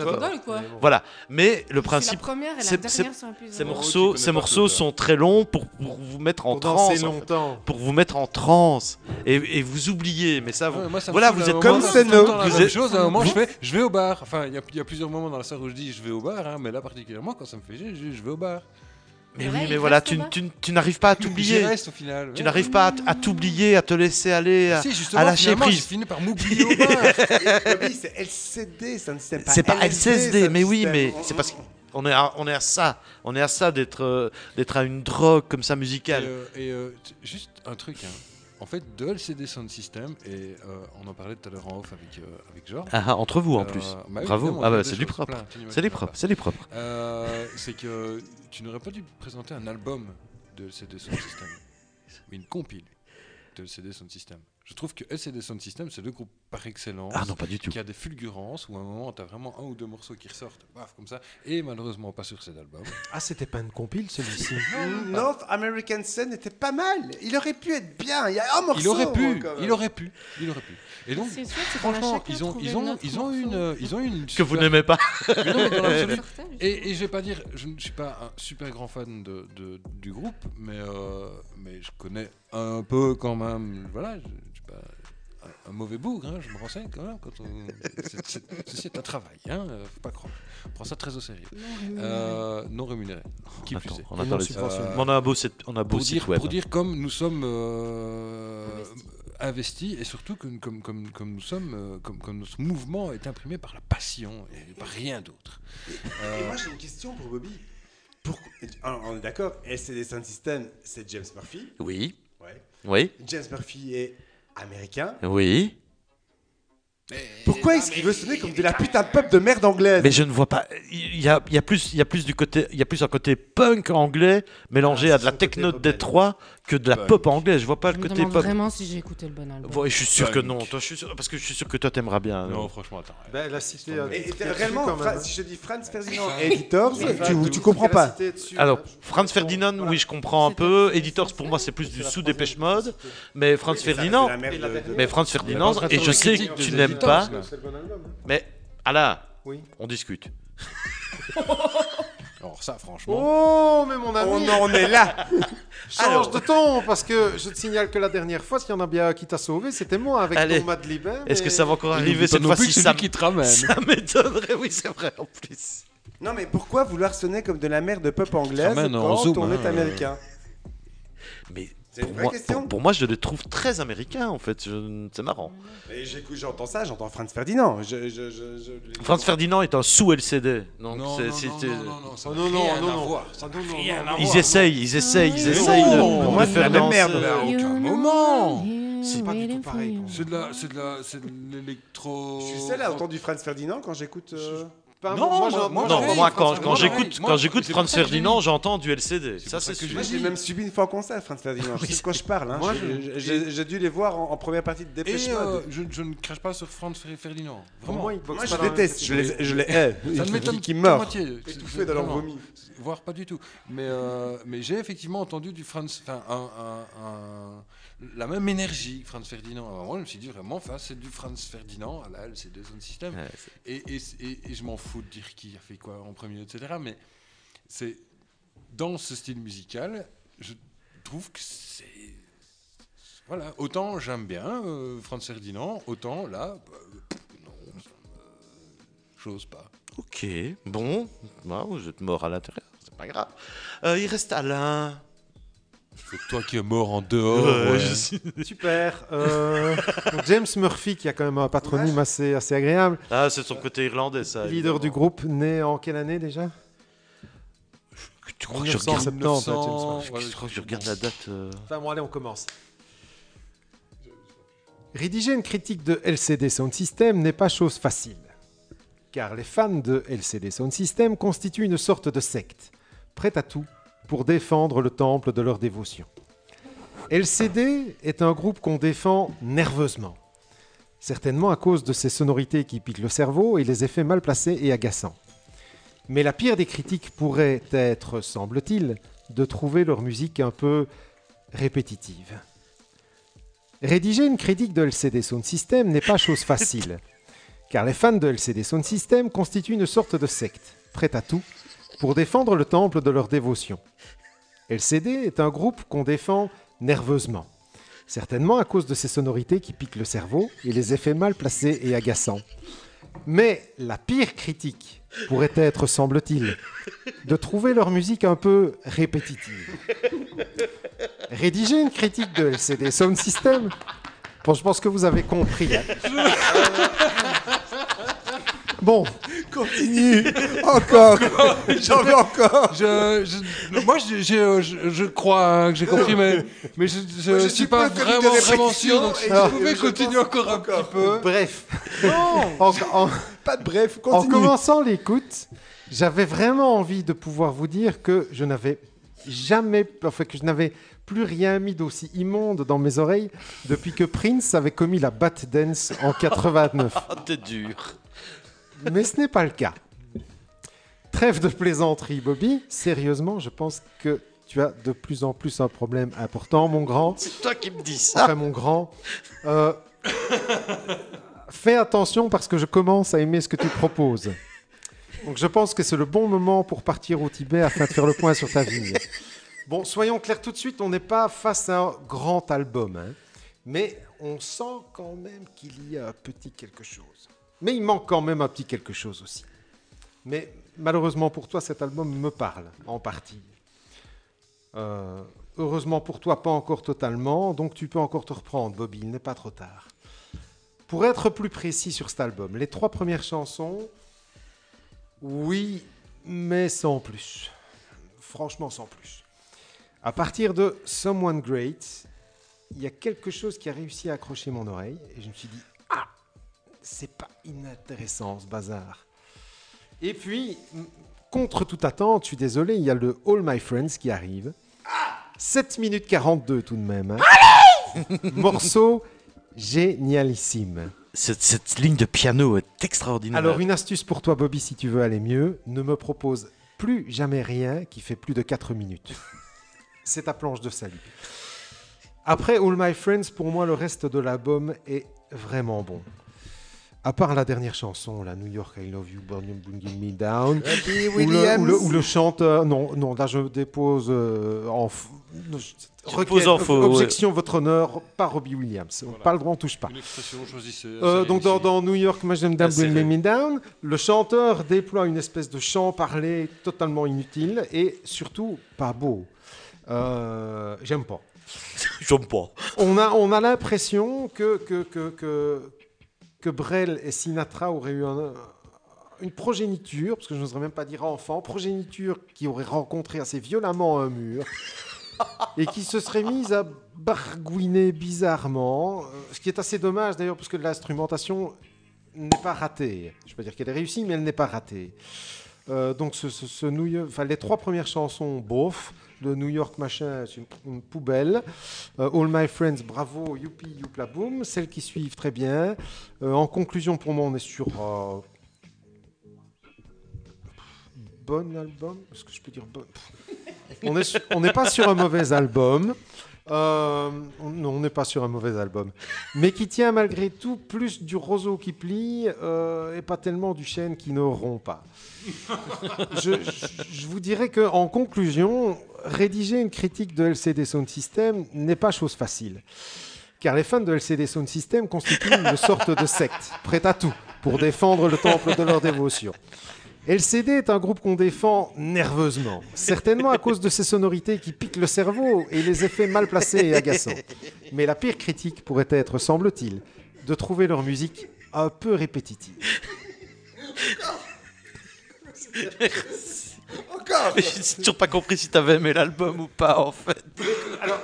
quoi. Voilà, mais le principe, ces Oh, morceaux, connais ces morceaux sont très longs pour, pour vous mettre en transe. longtemps. pour vous mettre en transe et, et vous oubliez. Mais ça, vous, Ouais, moi, ça voilà, vous êtes comme c'est la Vous même êtes- chose. À un moment, je fais, je vais au bar. Enfin, il y, a- il y a plusieurs moments dans la soirée où je dis, je vais au bar, hein, mais là particulièrement, quand ça me fait je je vais au bar. Mais Ouais, oui, mais voilà, tu, n'arrives pas à t'oublier. reste au final. Tu ouais. n'arrives pas à, t'oublier, à te laisser aller. à- Si, à lâcher prise. J'ai fini par m'oublier au bar. (laughs) Oui, c'est LCD Sound System. C'est pas LSD LCSD, Sound mais oui, mais c'est parce On est à, on est à ça. On est à ça d'être euh, d'être à une drogue comme ça Et, musicale. euh, et, euh, juste un truc, hein. En fait, de LCD Sound System, et euh, on en parlait tout à l'heure en off avec, euh, avec Georges. Ah, ah, entre vous en Euh, plus. bah oui, Bravo. Ah bah, c'est du propre. C'est du propre. C'est du propre. Euh, c'est que tu n'aurais pas dû présenter un album de LCD Sound System, (laughs) mais une compile de LCD Sound System. Je trouve que LCD Sound System, c'est le groupe par excellence Ah non, pas du tout. qui a des fulgurances où à un moment, tu as vraiment un ou deux morceaux qui ressortent, paf, comme ça, et malheureusement pas sur cet album. (laughs) Ah, c'était pas une compile celui-ci. (laughs) North American Sun était pas mal. Il aurait pu être bien. Il y a un morceau. Il aurait pu, moi, il aurait pu, il aurait pu. Et donc, sûr, franchement, ils ont, ils ont, ils ont une, morceau. ils ont une. Que vous n'aimez pas. (laughs) Et, et je vais pas dire, je ne suis pas un super grand fan de, de- du groupe, mais, euh, mais je connais un peu quand même. Voilà, je, je suis pas un, un mauvais bougre, hein, je me renseigne quand même. Quand on, c'est- c'est- ceci est un travail, hein, faut pas croire. On prend ça très au sérieux. Non, rémunéré. Euh, non rémunéré. Qui On plus attend, est. on non subventionné. Euh, on a un beau site, on a un beau Pour site dire, web. pour dire comme nous sommes euh, investis et surtout que, comme, comme, comme nous sommes, euh, comme, comme notre mouvement est imprimé par la passion et par rien d'autre. Et Euh, moi, j'ai une question pour Bobby. Pourquoi... Alors, on est d'accord, LCD Sound System, c'est James Murphy. Oui, Ouais. oui, James Murphy est américain. oui. Pourquoi est-ce qu'il veut sonner comme de la putain de pop de merde anglaise? Mais je ne vois pas. Il y a, il y a plus, il y a plus du côté, il y a plus un côté punk anglais mélangé Ah, à de la techno de. Détroit que de la pop anglaise. Je vois pas Je le côté pop. vraiment si j'ai écouté le bon album. Ouais, je suis sûr que non. Toi, je suis sûr- parce que je suis sûr que toi t'aimeras bien. Non, non. franchement, attends. Ben, elle a cité. euh, Et, et dessus réellement, Fra- si je dis Franz Ferdinand Editors, tu, tu comprends pas. dessus, Alors. Franz Ferdinand, oui, je comprends un peu. Editors, pour moi, c'est plus du sous dépêche mode. Mais Franz Ferdinand, la mais Franz Ferdinand, et je la sais que tu n'aimes pas. Mais Alain, on discute. (laughs) Alors ça, franchement. Oh, mais mon ami, On en est là. (laughs) change Alors. de ton, parce que je te signale que la dernière fois, s'il y en a bien qui t'a sauvé, c'était moi avec Allez. ton Liben. Est-ce que ça va encore arriver cette fois-ci ça, qui te ramène. (laughs) ça m'étonnerait, oui, c'est vrai en plus. Non, mais pourquoi vouloir sonner comme de la merde de pop anglaise Ramène quand zoom, on hein, est américain? Mais C'est une pour vraie moi, question. pour, pour moi, je les trouve très américains en fait. Je- C'est marrant. J'écoute- j'entends ça, j'entends Franz Ferdinand. Je, je, je, je- Franz Ferdinand est un sous LCD. Donc Non, c'est- non, non, non, non, non, non, rien non, à non. voir. Non, non, Rien non, à non. Ils essayent, ils essayent, ils essayent non, de, la faire même danser. merde. À aucun moment. C'est pas du tout pareil. C'est de la, c'est de la, c'est de l'électro. Je suis seul à entendre du Franz Ferdinand quand j'écoute. Euh, Pas- Non, moi, moi- j'en- moi, Non, pareil, moi Franz quand, j'écoute quand j'écoute Franz j'ai Ferdinand, j'entends du LCD. Ça c'est que sûr. Moi, je l'ai même subi une fois en concert, Franz Ferdinand. Je sais de quoi je parle. hein. Moi, J'ai- J'ai j'ai dû les voir en, en première partie de Et Dépêche euh, Mode. je, je ne crache pas sur Franz Fer- Ferdinand. Vraiment. moi, je déteste. Je les, je les hais. ça ne m'étonne Qui, moitié. Étouffés dans leur vomi. Voire pas du tout. Mais, euh, mais j'ai effectivement entendu du Franz, enfin, un- la même énergie, Franz Ferdinand. Alors moi, je me suis dit vraiment, enfin, c'est du Franz Ferdinand à la LCD Sound System. Ouais, c'est- Et, et, et- et je m'en fous de dire qui a fait quoi en premier, etc. Mais c'est dans ce style musical, je trouve que c'est. Voilà, autant j'aime bien euh, Franz Ferdinand, autant là, bah, non, ça me- j'ose pas. Ok, bon, bah, vous êtes mort à l'intérieur, c'est pas grave. Euh, il reste Alain. C'est toi qui es mort en dehors. Ouais, ouais. (laughs) Super. Euh, James Murphy, qui a quand même un patronyme assez, assez agréable. Ah, c'est son côté irlandais, ça. Leader évidemment. du groupe, né en quelle année déjà? Tu crois que je regarde, 1970, hein, James 1900, Murphy. ouais, je crois que je regarde la date. euh, Enfin bon, allez, on commence. Rédiger une critique de LCD Sound System n'est pas chose facile, car les fans de LCD Sound System constituent une sorte de secte, prête à tout pour défendre le temple de leur dévotion. LCD est un groupe qu'on défend nerveusement, certainement à cause de ses sonorités qui piquent le cerveau et les effets mal placés et agaçants. Mais la pire des critiques pourrait être, semble-t-il, de trouver leur musique un peu répétitive. Rédiger une critique de LCD Sound System n'est pas chose facile, car les fans de LCD Sound System constituent une sorte de secte, prête à tout, pour défendre le temple de leur dévotion. LCD est un groupe qu'on défend nerveusement, certainement à cause de ses sonorités qui piquent le cerveau et les effets mal placés et agaçants. Mais la pire critique pourrait être, semble-t-il, de trouver leur musique un peu répétitive. Rédiger une critique de LCD Sound System Bon, je pense que vous avez compris. hein. (laughs) Bon, (laughs) Continue Encore J'en veux encore Je, je- moi, je, je- je- je crois hein, que j'ai compris, mais, mais je ne suis suis pas de vraiment, vraiment sûr. Donc, si vous je- pouvez continuer encore un petit peu. bref. En, en- Pas de bref, en continue commençant l'écoute, j'avais vraiment envie de pouvoir vous dire que je n'avais jamais, enfin que je n'avais plus rien mis d'aussi immonde dans mes oreilles depuis que Prince avait commis la bat dance en 89. Ah, (laughs) t'es dur. Mais ce n'est pas le cas. Trêve de plaisanterie, Bobby. Sérieusement, je pense que tu as de plus en plus un problème important, mon grand. C'est toi qui me dis ça. Enfin, mon grand. Euh, fais attention parce que je commence à aimer ce que tu proposes. Donc, je pense que c'est le bon moment pour partir au Tibet afin de faire le point sur ta vie. Bon, soyons clairs tout de suite, on n'est pas face à un grand album, hein. mais on sent quand même qu'il y a un petit quelque chose. Mais il manque quand même un petit quelque chose aussi. Mais malheureusement pour toi, cet album me parle en partie. Euh, heureusement pour toi, pas encore totalement, donc tu peux encore te reprendre, Bobby, il n'est pas trop tard. Pour être plus précis sur cet album, les trois premières chansons, oui, mais sans plus. Franchement, sans plus. À partir de Someone Great, il y a quelque chose qui a réussi à accrocher mon oreille, et je me suis dit, c'est pas inintéressant ce bazar. Et puis, contre toute attente, je suis désolé, il y a le All My Friends qui arrive. 7 minutes 42 tout de même. hein. (laughs) Morceau génialissime. Cette, cette ligne de piano est extraordinaire. Alors, une astuce pour toi, Bobby, si tu veux aller mieux, ne me propose plus jamais rien qui fait plus de 4 minutes. C'est ta planche de salut. Après All My Friends, pour moi, le reste de l'album est vraiment bon. À part la dernière chanson, la New York I Love You, Burn You, Bringing Me Down, où le, le- le chanteur. Non, non, là je dépose euh, en. requête, en faux, Objection, votre honneur, pas Robbie Williams. Pas le droit, on touche pas. Une expression, choisissez. Euh, donc dans, dans New York, Imagine Down, Bring Me Down, le chanteur déploie une espèce de chant parlé totalement inutile et surtout pas beau. Euh, J'aime pas. (laughs) J'aime pas. On a, on a l'impression que, que, que, que, que Brel et Sinatra auraient eu un- une progéniture, parce que je n'oserais même pas dire enfant, progéniture qui aurait rencontré assez violemment un mur et qui se serait mise à bargouiner bizarrement, euh, ce qui est assez dommage d'ailleurs, parce que l'instrumentation n'est pas ratée. Je ne peux pas dire qu'elle est réussie, mais elle n'est pas ratée. Euh, donc ce, ce- ce New York- enfin, les trois premières chansons, bof. Le New York machin, c'est une, une poubelle. Euh, All My Friends, bravo, youpi, youpla boom. Celles qui suivent, très bien. Euh, en conclusion, pour moi, on est sur bon album. Est-ce que je peux dire bon? (laughs) On est sur- On n'est pas sur un mauvais album. Euh, on- non, on n'est pas sur un mauvais album. Mais qui tient malgré tout plus du roseau qui plie euh, et pas tellement du chêne qui ne rompt pas. (laughs) je, je- je vous dirais que en conclusion, rédiger une critique de LCD Sound System n'est pas chose facile. Car les fans de LCD Sound System constituent une sorte de secte, prête à tout pour défendre le temple de leur dévotion. LCD est un groupe qu'on défend nerveusement, certainement à cause de ses sonorités qui piquent le cerveau et les effets mal placés et agaçants. Mais la pire critique pourrait être, semble-t-il, de trouver leur musique un peu répétitive. Encore Mais j'ai toujours pas compris si t'avais aimé l'album ou pas en fait. Alors,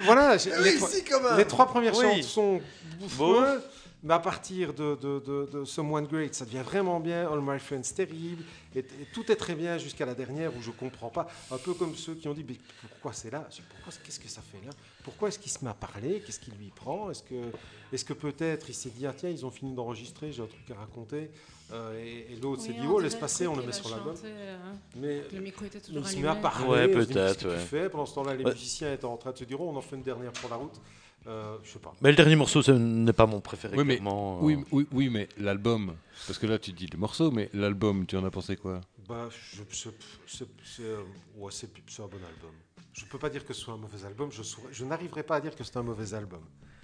voilà, j'ai- les, trois- si, même. les trois premières Oui. chansons Bon. bouffonnes, mais à partir de, de, de, de Someone Great, ça devient vraiment bien. All My Friends, terrible. Et, et tout est très bien jusqu'à la dernière où je comprends pas. Un peu comme ceux qui ont dit mais pourquoi c'est là? Pourquoi Qu'est-ce que ça fait là? Pourquoi est-ce qu'il se met à parler? Qu'est-ce qui lui prend? Est-ce que, est que peut-être il s'est dit ah tiens ils ont fini d'enregistrer, j'ai un truc à raconter Euh, Et, et l'autre s'est dit oh laisse passer, on le met sur l'album. Mais Le micro était toujours il se met à parler. Ouais, peut-être, ouais. Pendant ce temps-là, les Ouais. musiciens étaient en train de se dire, oh, on en fait une dernière pour la route. Euh, je sais pas. Mais le dernier morceau, ce n'est pas mon préféré. Oui, mais- clairement. Oui, oui, oui, mais l'album, parce que là tu dis le morceau, mais l'album, tu en as pensé quoi? Bah, c'est, c'est, euh, ouais, c'est, c'est un bon album. Je peux pas dire que ce soit un mauvais album. Je, saurais- je n'arriverai pas à dire que c'est un mauvais album.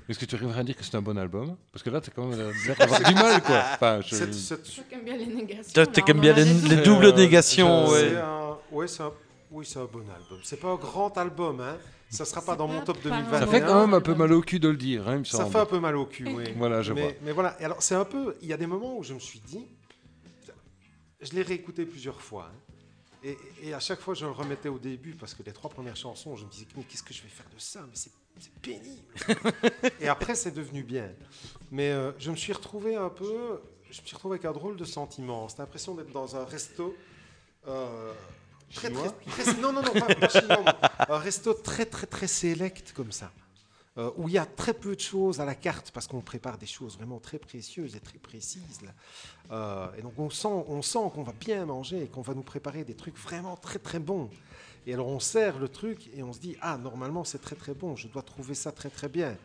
Est-ce que tu arriverais à dire que c'est un bon album? Parce que là, tu as quand même l'air d'avoir du mal, quoi. Enfin, je- C'est, c'est- Toi qui aimes bien les négations. T'aimes bien en les, doubles Euh, négations, ouais. un, ouais, c'est un, oui, c'est un bon album. C'est pas un grand album, hein. Ça sera pas dans mon top pas un 2021. Ça fait quand même un peu mal au cul de le dire, hein, il me Ça semble. fait un peu mal au cul, oui. (laughs) Voilà, je mais, vois. mais voilà. Et alors, c'est un peu. Il y a des moments où je me suis dit. Je l'ai réécouté plusieurs fois. hein. Et, et à chaque fois, je le remettais au début parce que les trois premières chansons, je me disais, mais qu'est-ce que je vais faire de ça? Mais c'est c'est pénible. (laughs) et après, c'est devenu bien. Mais euh, je me suis retrouvé un peu. Je me suis retrouvé avec un drôle de sentiment. C'était l'impression d'être dans un resto. euh, très, très, très- non, non, non, pas, pas chinois. Un resto très, très, très sélect comme ça euh, où il y a très peu de choses à la carte parce qu'on prépare des choses vraiment très précieuses et très précises. Là. Euh, et donc on sent, on sent qu'on va bien manger et qu'on va nous préparer des trucs vraiment très très bons. Et alors on sert le truc et on se dit ah normalement c'est très très bon, je dois trouver ça très très bien,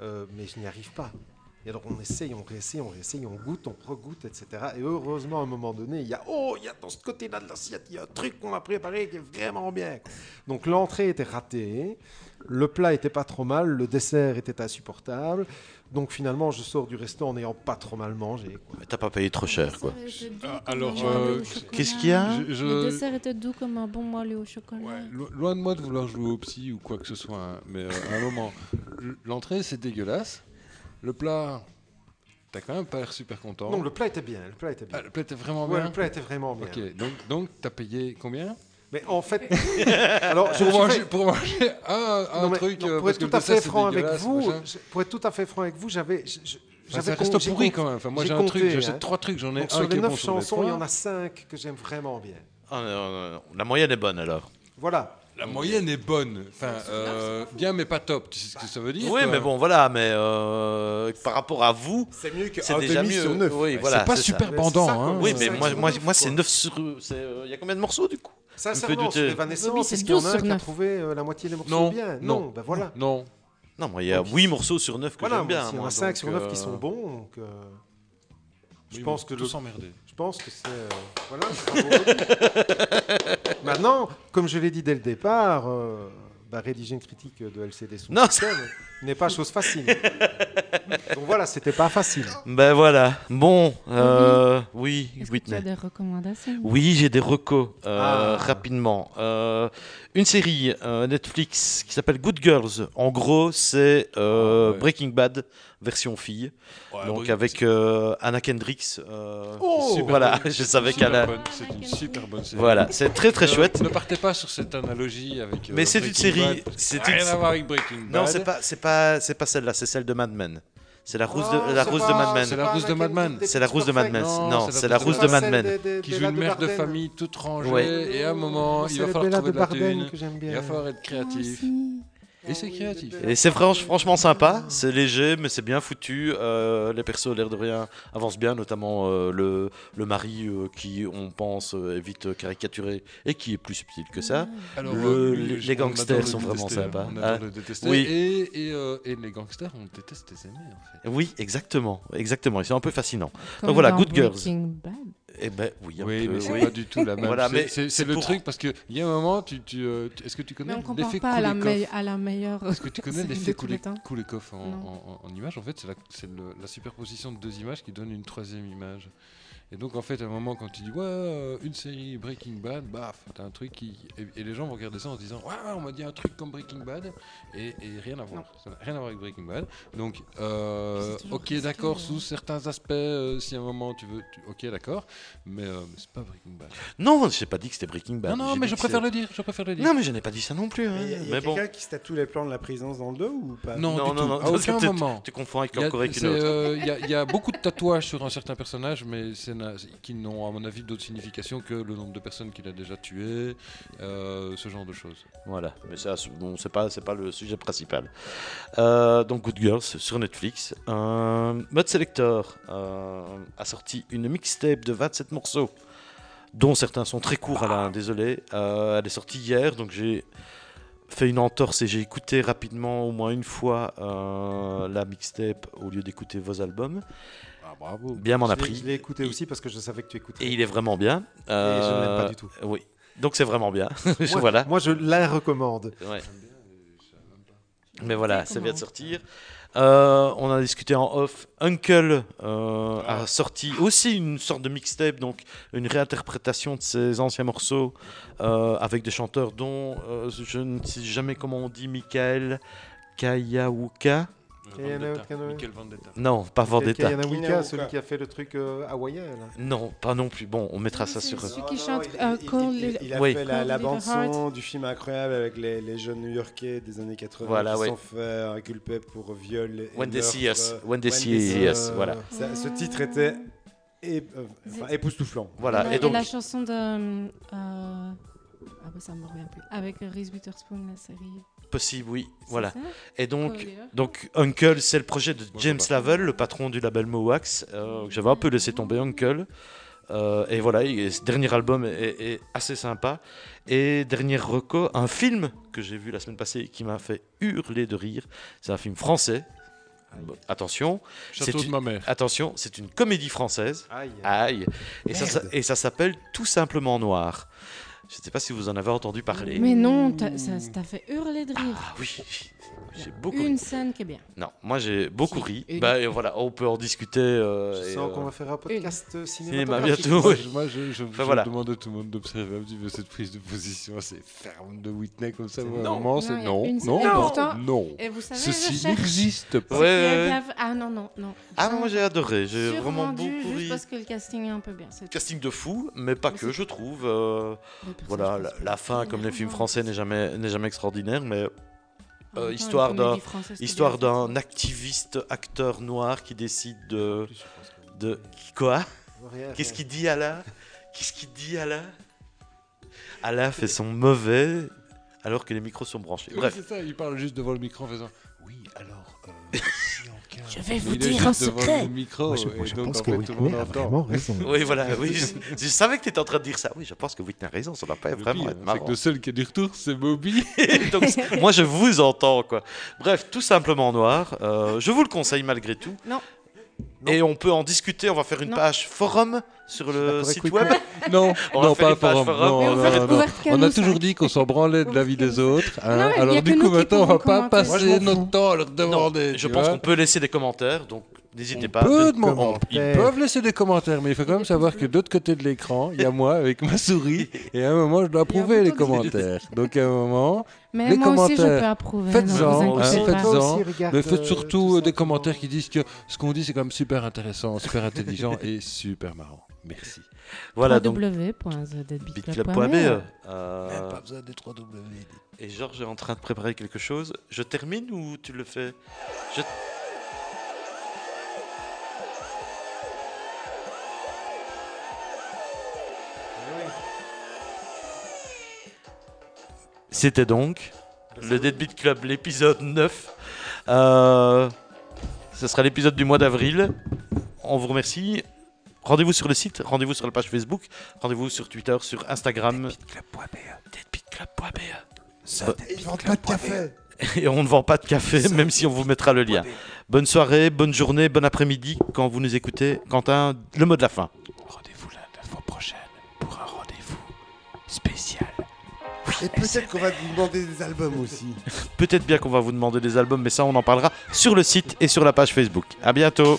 Euh, mais je n'y arrive pas. Et alors on essaye, on réessaye, on réessaye, on goûte, on regoute, etc. Et heureusement à un moment donné, il y a oh il y a dans ce côté-là de l'assiette, il y a un truc qu'on a préparé qui est vraiment bien. Donc l'entrée était ratée. Le plat était pas trop mal, le dessert était insupportable. Donc finalement, je sors du resto en n'ayant pas trop mal mangé. quoi. Mais T'as pas payé trop cher, quoi. Ah, alors, euh. Qu'est-ce qu'il y a Je- je- Le dessert était doux comme un bon moelleux au chocolat. Ouais, lo- loin de moi de vouloir jouer au psy ou quoi que ce soit, hein, mais euh, à un moment, l'entrée c'est dégueulasse. Le plat, t'as quand même pas l'air super content. Non, le plat était bien. Le plat était Ah, bien. le plat était vraiment Ouais, bien. le plat était vraiment bien. Ok, donc donc t'as payé combien? Mais en fait, (laughs) alors je pour manger, fait- pour manger un, un Non, mais- truc. non, euh, pour être tout à fait franc avec vous, je- pour être tout à fait franc avec vous, j'avais, Enfin, j'avais ça con- reste pourri quand même. Enfin, moi j'ai j'ai un truc, j'achète hein. trois trucs, j'en ai Donc, un sur qui les bon neuf chansons, il y en a cinq que j'aime vraiment bien. Ah, non, non, non. La moyenne est bonne alors. Voilà. La moyenne est bonne. Enfin, euh, bien, mais pas top. Tu sais ce que ça veut dire Oui, quoi mais bon, voilà, mais euh, par rapport à vous, C'est mieux que c'est déjà mieux. sur neuf. Oui, voilà, c'est pas ça. super Mais bandant. c'est ça, hein. Oui, C'est mais moi, moi, neuf, moi c'est quoi. 9 sur. c'est, euh, Il y a combien de morceaux du coup? Sur euh, Evanescence, Oui, c'est qu'il y en 12 a qui a 9. trouvé euh, la moitié des morceaux Non, bien? non. Non, ben voilà. Non. Non, moi, il y a 8 morceaux sur 9 que j'aime bien. il y en a 5 donc, sur 9 euh, qui sont bons. Donc, euh, je, pense que emmerdés. je pense que c'est. euh, voilà. (laughs) Maintenant, comme je l'ai dit dès le départ, euh, bah, rédiger une critique de LCD sous Non, système n'est pas chose facile. donc voilà, c'était pas facile. Ben voilà. Bon, euh, oui, Est-ce que tu as Whitney. des recommandations? Oui, j'ai des recos euh, Ah. rapidement. Euh, une série euh, Netflix qui s'appelle Good Girls. En gros, c'est euh, Ah, ouais. Breaking Bad version fille. Donc avec euh, Anna Kendricks. euh, Oh Super voilà, bonne. je savais Super qu'elle a. bonne, C'est une super bonne série. Voilà, c'est très très chouette. Ne partez pas sur cette analogie avec. euh, Mais c'est une Breaking série- Bad, parce que c'est ça une- Rien à voir avec Breaking Bad. Non, c'est pas, c'est pas, c'est pas celle-là, c'est celle de Mad Men. C'est la rousse de, la rousse de Mad Men. c'est la rousse de Mad Men. C'est la rousse de Mad Men. Non, c'est la rousse de Mad Men. Qui joue une mère de famille toute rangée. Et à un moment, il va falloir trouver de la thune. que j'aime Il bien. va falloir être créatif. Et c'est créatif. Et c'est franch- franchement sympa, c'est léger, mais c'est bien foutu. Euh, les persos, l'air de rien, avancent bien, notamment euh, le, le mari euh, qui, on pense, euh, est vite caricaturé et qui est plus subtil que ça. Alors, Le- euh, les- gangsters sont vraiment détester, sympas. On Ah, adore le détester. oui. Et, et, euh, et les gangsters, on déteste les aimer en fait. Oui, exactement, exactement. Ils sont un peu fascinants. Comme voilà, dans Good Girls. Bad. Eh ben oui, un Oui, peu, mais c'est oui. pas du tout la même. Voilà, C'est- mais c'est c'est c'est le pour- truc parce qu'il y a un moment, tu, tu, euh, tu- est-ce que tu connais Mais on compare l'effet pas à la, à la meilleure. Est-ce que tu connais (laughs) l'effet. Kulikov en, en, en, en image? En fait, c'est la, c'est le- la superposition de deux images qui donne une troisième image. Et donc, en fait, à un moment, quand tu dis ouais, une série Breaking Bad, baf, t'as un truc qui. Et, et les gens vont regarder ça en se disant ouais, on m'a dit un truc comme Breaking Bad, et, et rien à voir. Ça n'a rien à voir avec Breaking Bad. Donc, euh, ok, d'accord, sous certains aspects, euh, si à un moment tu veux. tu- ok, d'accord, mais, euh, mais c'est pas Breaking Bad. Non, j'ai pas dit que c'était Breaking Bad. non, non, mais je préfère le dire, je préfère le dire. Non, mais je n'ai pas dit ça non plus. hein. Mais y a, y a Mais bon. quelqu'un qui se tatoue les plans de la présidence dans le dos ou pas? Non, Non, non, tout. non, à non, (laughs) aucun moment. Tu confonds avec une autre. il y a- beaucoup de tatouages sur un certain personnage, mais c'est qui n'ont, à mon avis, d'autres significations que le nombre de personnes qu'il a déjà tuées, euh, ce genre de choses. Voilà, mais ça, bon, c'est pas, c'est pas le sujet principal. Euh, donc Good Girls sur Netflix. Un Mode Selector euh, a sorti une mixtape de 27 morceaux, dont certains sont très courts, Alain, désolé. Euh, elle est sortie hier, donc j'ai fait une entorse et j'ai écouté rapidement au moins une fois euh, la mixtape au lieu d'écouter vos albums. Ah, bravo. Bien m'en a pris. Je l'ai écouté aussi parce que je savais que tu écoutais. Et il est vraiment bien. Et je ne l'aime Euh, pas du tout. Oui. Donc c'est vraiment bien. (laughs) Moi, voilà. moi, je la recommande. Ouais. Mais voilà, ça vient de sortir. Euh, on a discuté en off. Uncle euh, a sorti aussi une sorte de mixtape, donc une réinterprétation de ses anciens morceaux euh, avec des chanteurs dont euh, je ne sais jamais comment on dit, Michael Kayawuka. Kayana-. Non, pas Vendetta. Kayana Kayana celui qui a fait le truc euh, hawaïen. là. Non, pas non plus. Bon, on mettra ça sur. celui Non, qui non, chante il- euh, il- a Oui. fait la, bande son du film incroyable avec les, les jeunes New-Yorkais des années 80 Voilà, qui ouais. sont fait inculper pour viol et When they see us. When they see us. Voilà. Ça- ce titre était euh, époustouflant. Voilà. Et, Et donc, la chanson de. euh, ah bah ça me revient plus. Avec Reese Witherspoon, la série. Possible, oui. Voilà. ça Et donc, Donc Uncle, c'est le projet de James. Lavelle, le patron du label Mowax, euh, j'avais un peu laissé tomber Uncle. Euh, et voilà, et ce dernier album est, est- est assez sympa. Et dernier reco, un film que j'ai vu la semaine passée qui m'a fait hurler de rire. C'est un film français. Bon, attention, Château C'est de ma mère. attention, c'est une comédie française. Aïe. Aïe. Et ça, ça- et ça s'appelle Tout simplement Noir. Je ne sais pas si vous en avez entendu parler. Mais non, ça t'a fait hurler de rire. Ah oui, j'ai beaucoup ri. Une scène qui est bien. Non, moi j'ai beaucoup ri. une. Bah et voilà, on peut en discuter. euh, Je sens euh, qu'on va faire un podcast euh, cinéma cinématographique. bientôt. Moi, oui. je, moi, je, je- je voilà. demande à tout le monde d'observer un petit peu cette prise de position assez ferme de Whitney comme ça. C'est non. Non, c'est il y a non, une non, Et non, pourtant- non. Et vous savez, je Ceci cherche. n'existe pas. Ouais, Il y ouais, a ouais. bien- Ah non, non, non. Ah moi j'ai adoré, j'ai vraiment rendu beaucoup juste ri. parce que le casting est un peu bien. c'est- Casting de fou, mais pas Mais que c'est- je trouve. euh, voilà, la, fin, comme les films français, n'est jamais, n'est jamais extraordinaire, mais euh, histoire d'un- histoire d'un activiste acteur noir qui décide de, que- de quoi? Qu'est-ce qu'il dit Alain? Qu'est-ce qu'il dit Alain? Alain fait son mauvais. alors que les micros sont branchés. Oui, Bref, c'est ça, il parle juste devant le micro en faisant Oui, alors, euh, si cas. Je vais vous dire un secret. micro, Moi, je, moi, je donc, pense en que fait, tout le Whitney monde a vraiment raison. (laughs) oui, voilà, oui, je, je savais que tu étais en train de dire ça. Oui, je pense que Whitney a raison, ça ne va pas vraiment pire, être c'est marrant. que le seul qui a du retour, c'est Moby. (laughs) (laughs) Donc, moi, je vous entends, quoi. Bref, tout simplement noir. Euh, je vous le conseille malgré tout. Non. Et on peut en discuter. On va faire une Non. page forum sur le site web. (laughs) Non, On va non, faire pas une page forum. forum. On On a nous toujours dit qu'on s'en branlait de la vie des autres. hein. Alors du coup, maintenant, on va pas passer notre temps à leur Non, demander. je pense qu'on peut laisser des commentaires. Donc, n'hésitez pas. peut demander- on- ils peuvent laisser des commentaires, mais il faut quand même savoir que de l'autre côté de l'écran, il y a moi avec ma souris, (laughs) et à un moment, je dois approuver les commentaires. Donc à un moment, Mais Les moi aussi, je commentaires. peux approuver. Faites-en, hein, faites-en. Mais faites euh, surtout tout euh, des commentaires qui disent que ce qu'on dit, c'est quand même super intéressant, super intelligent (laughs) et super marrant. Merci. Voilà, donc. Même Euh, pas besoin des 3 W. et Georges est en train de préparer quelque chose. Je termine ou tu le fais? Je- C'était donc le Deadbeat Club, l'épisode 9. Euh, ce sera l'épisode du mois d'avril. On vous remercie. Rendez-vous sur le site, rendez-vous sur la page Facebook, rendez-vous sur Twitter, sur Instagram. Deadbeatclub.be. Ils vendent pas de café. Et on ne vend pas de café, même si on vous mettra le lien. Bonne soirée, bonne journée, bon après-midi quand vous nous écoutez. Quentin, le mot de la fin. Et peut-être qu'on va vous demander des albums aussi. Peut-être bien qu'on va vous demander des albums, mais ça, on en parlera sur le site et sur la page Facebook. À bientôt.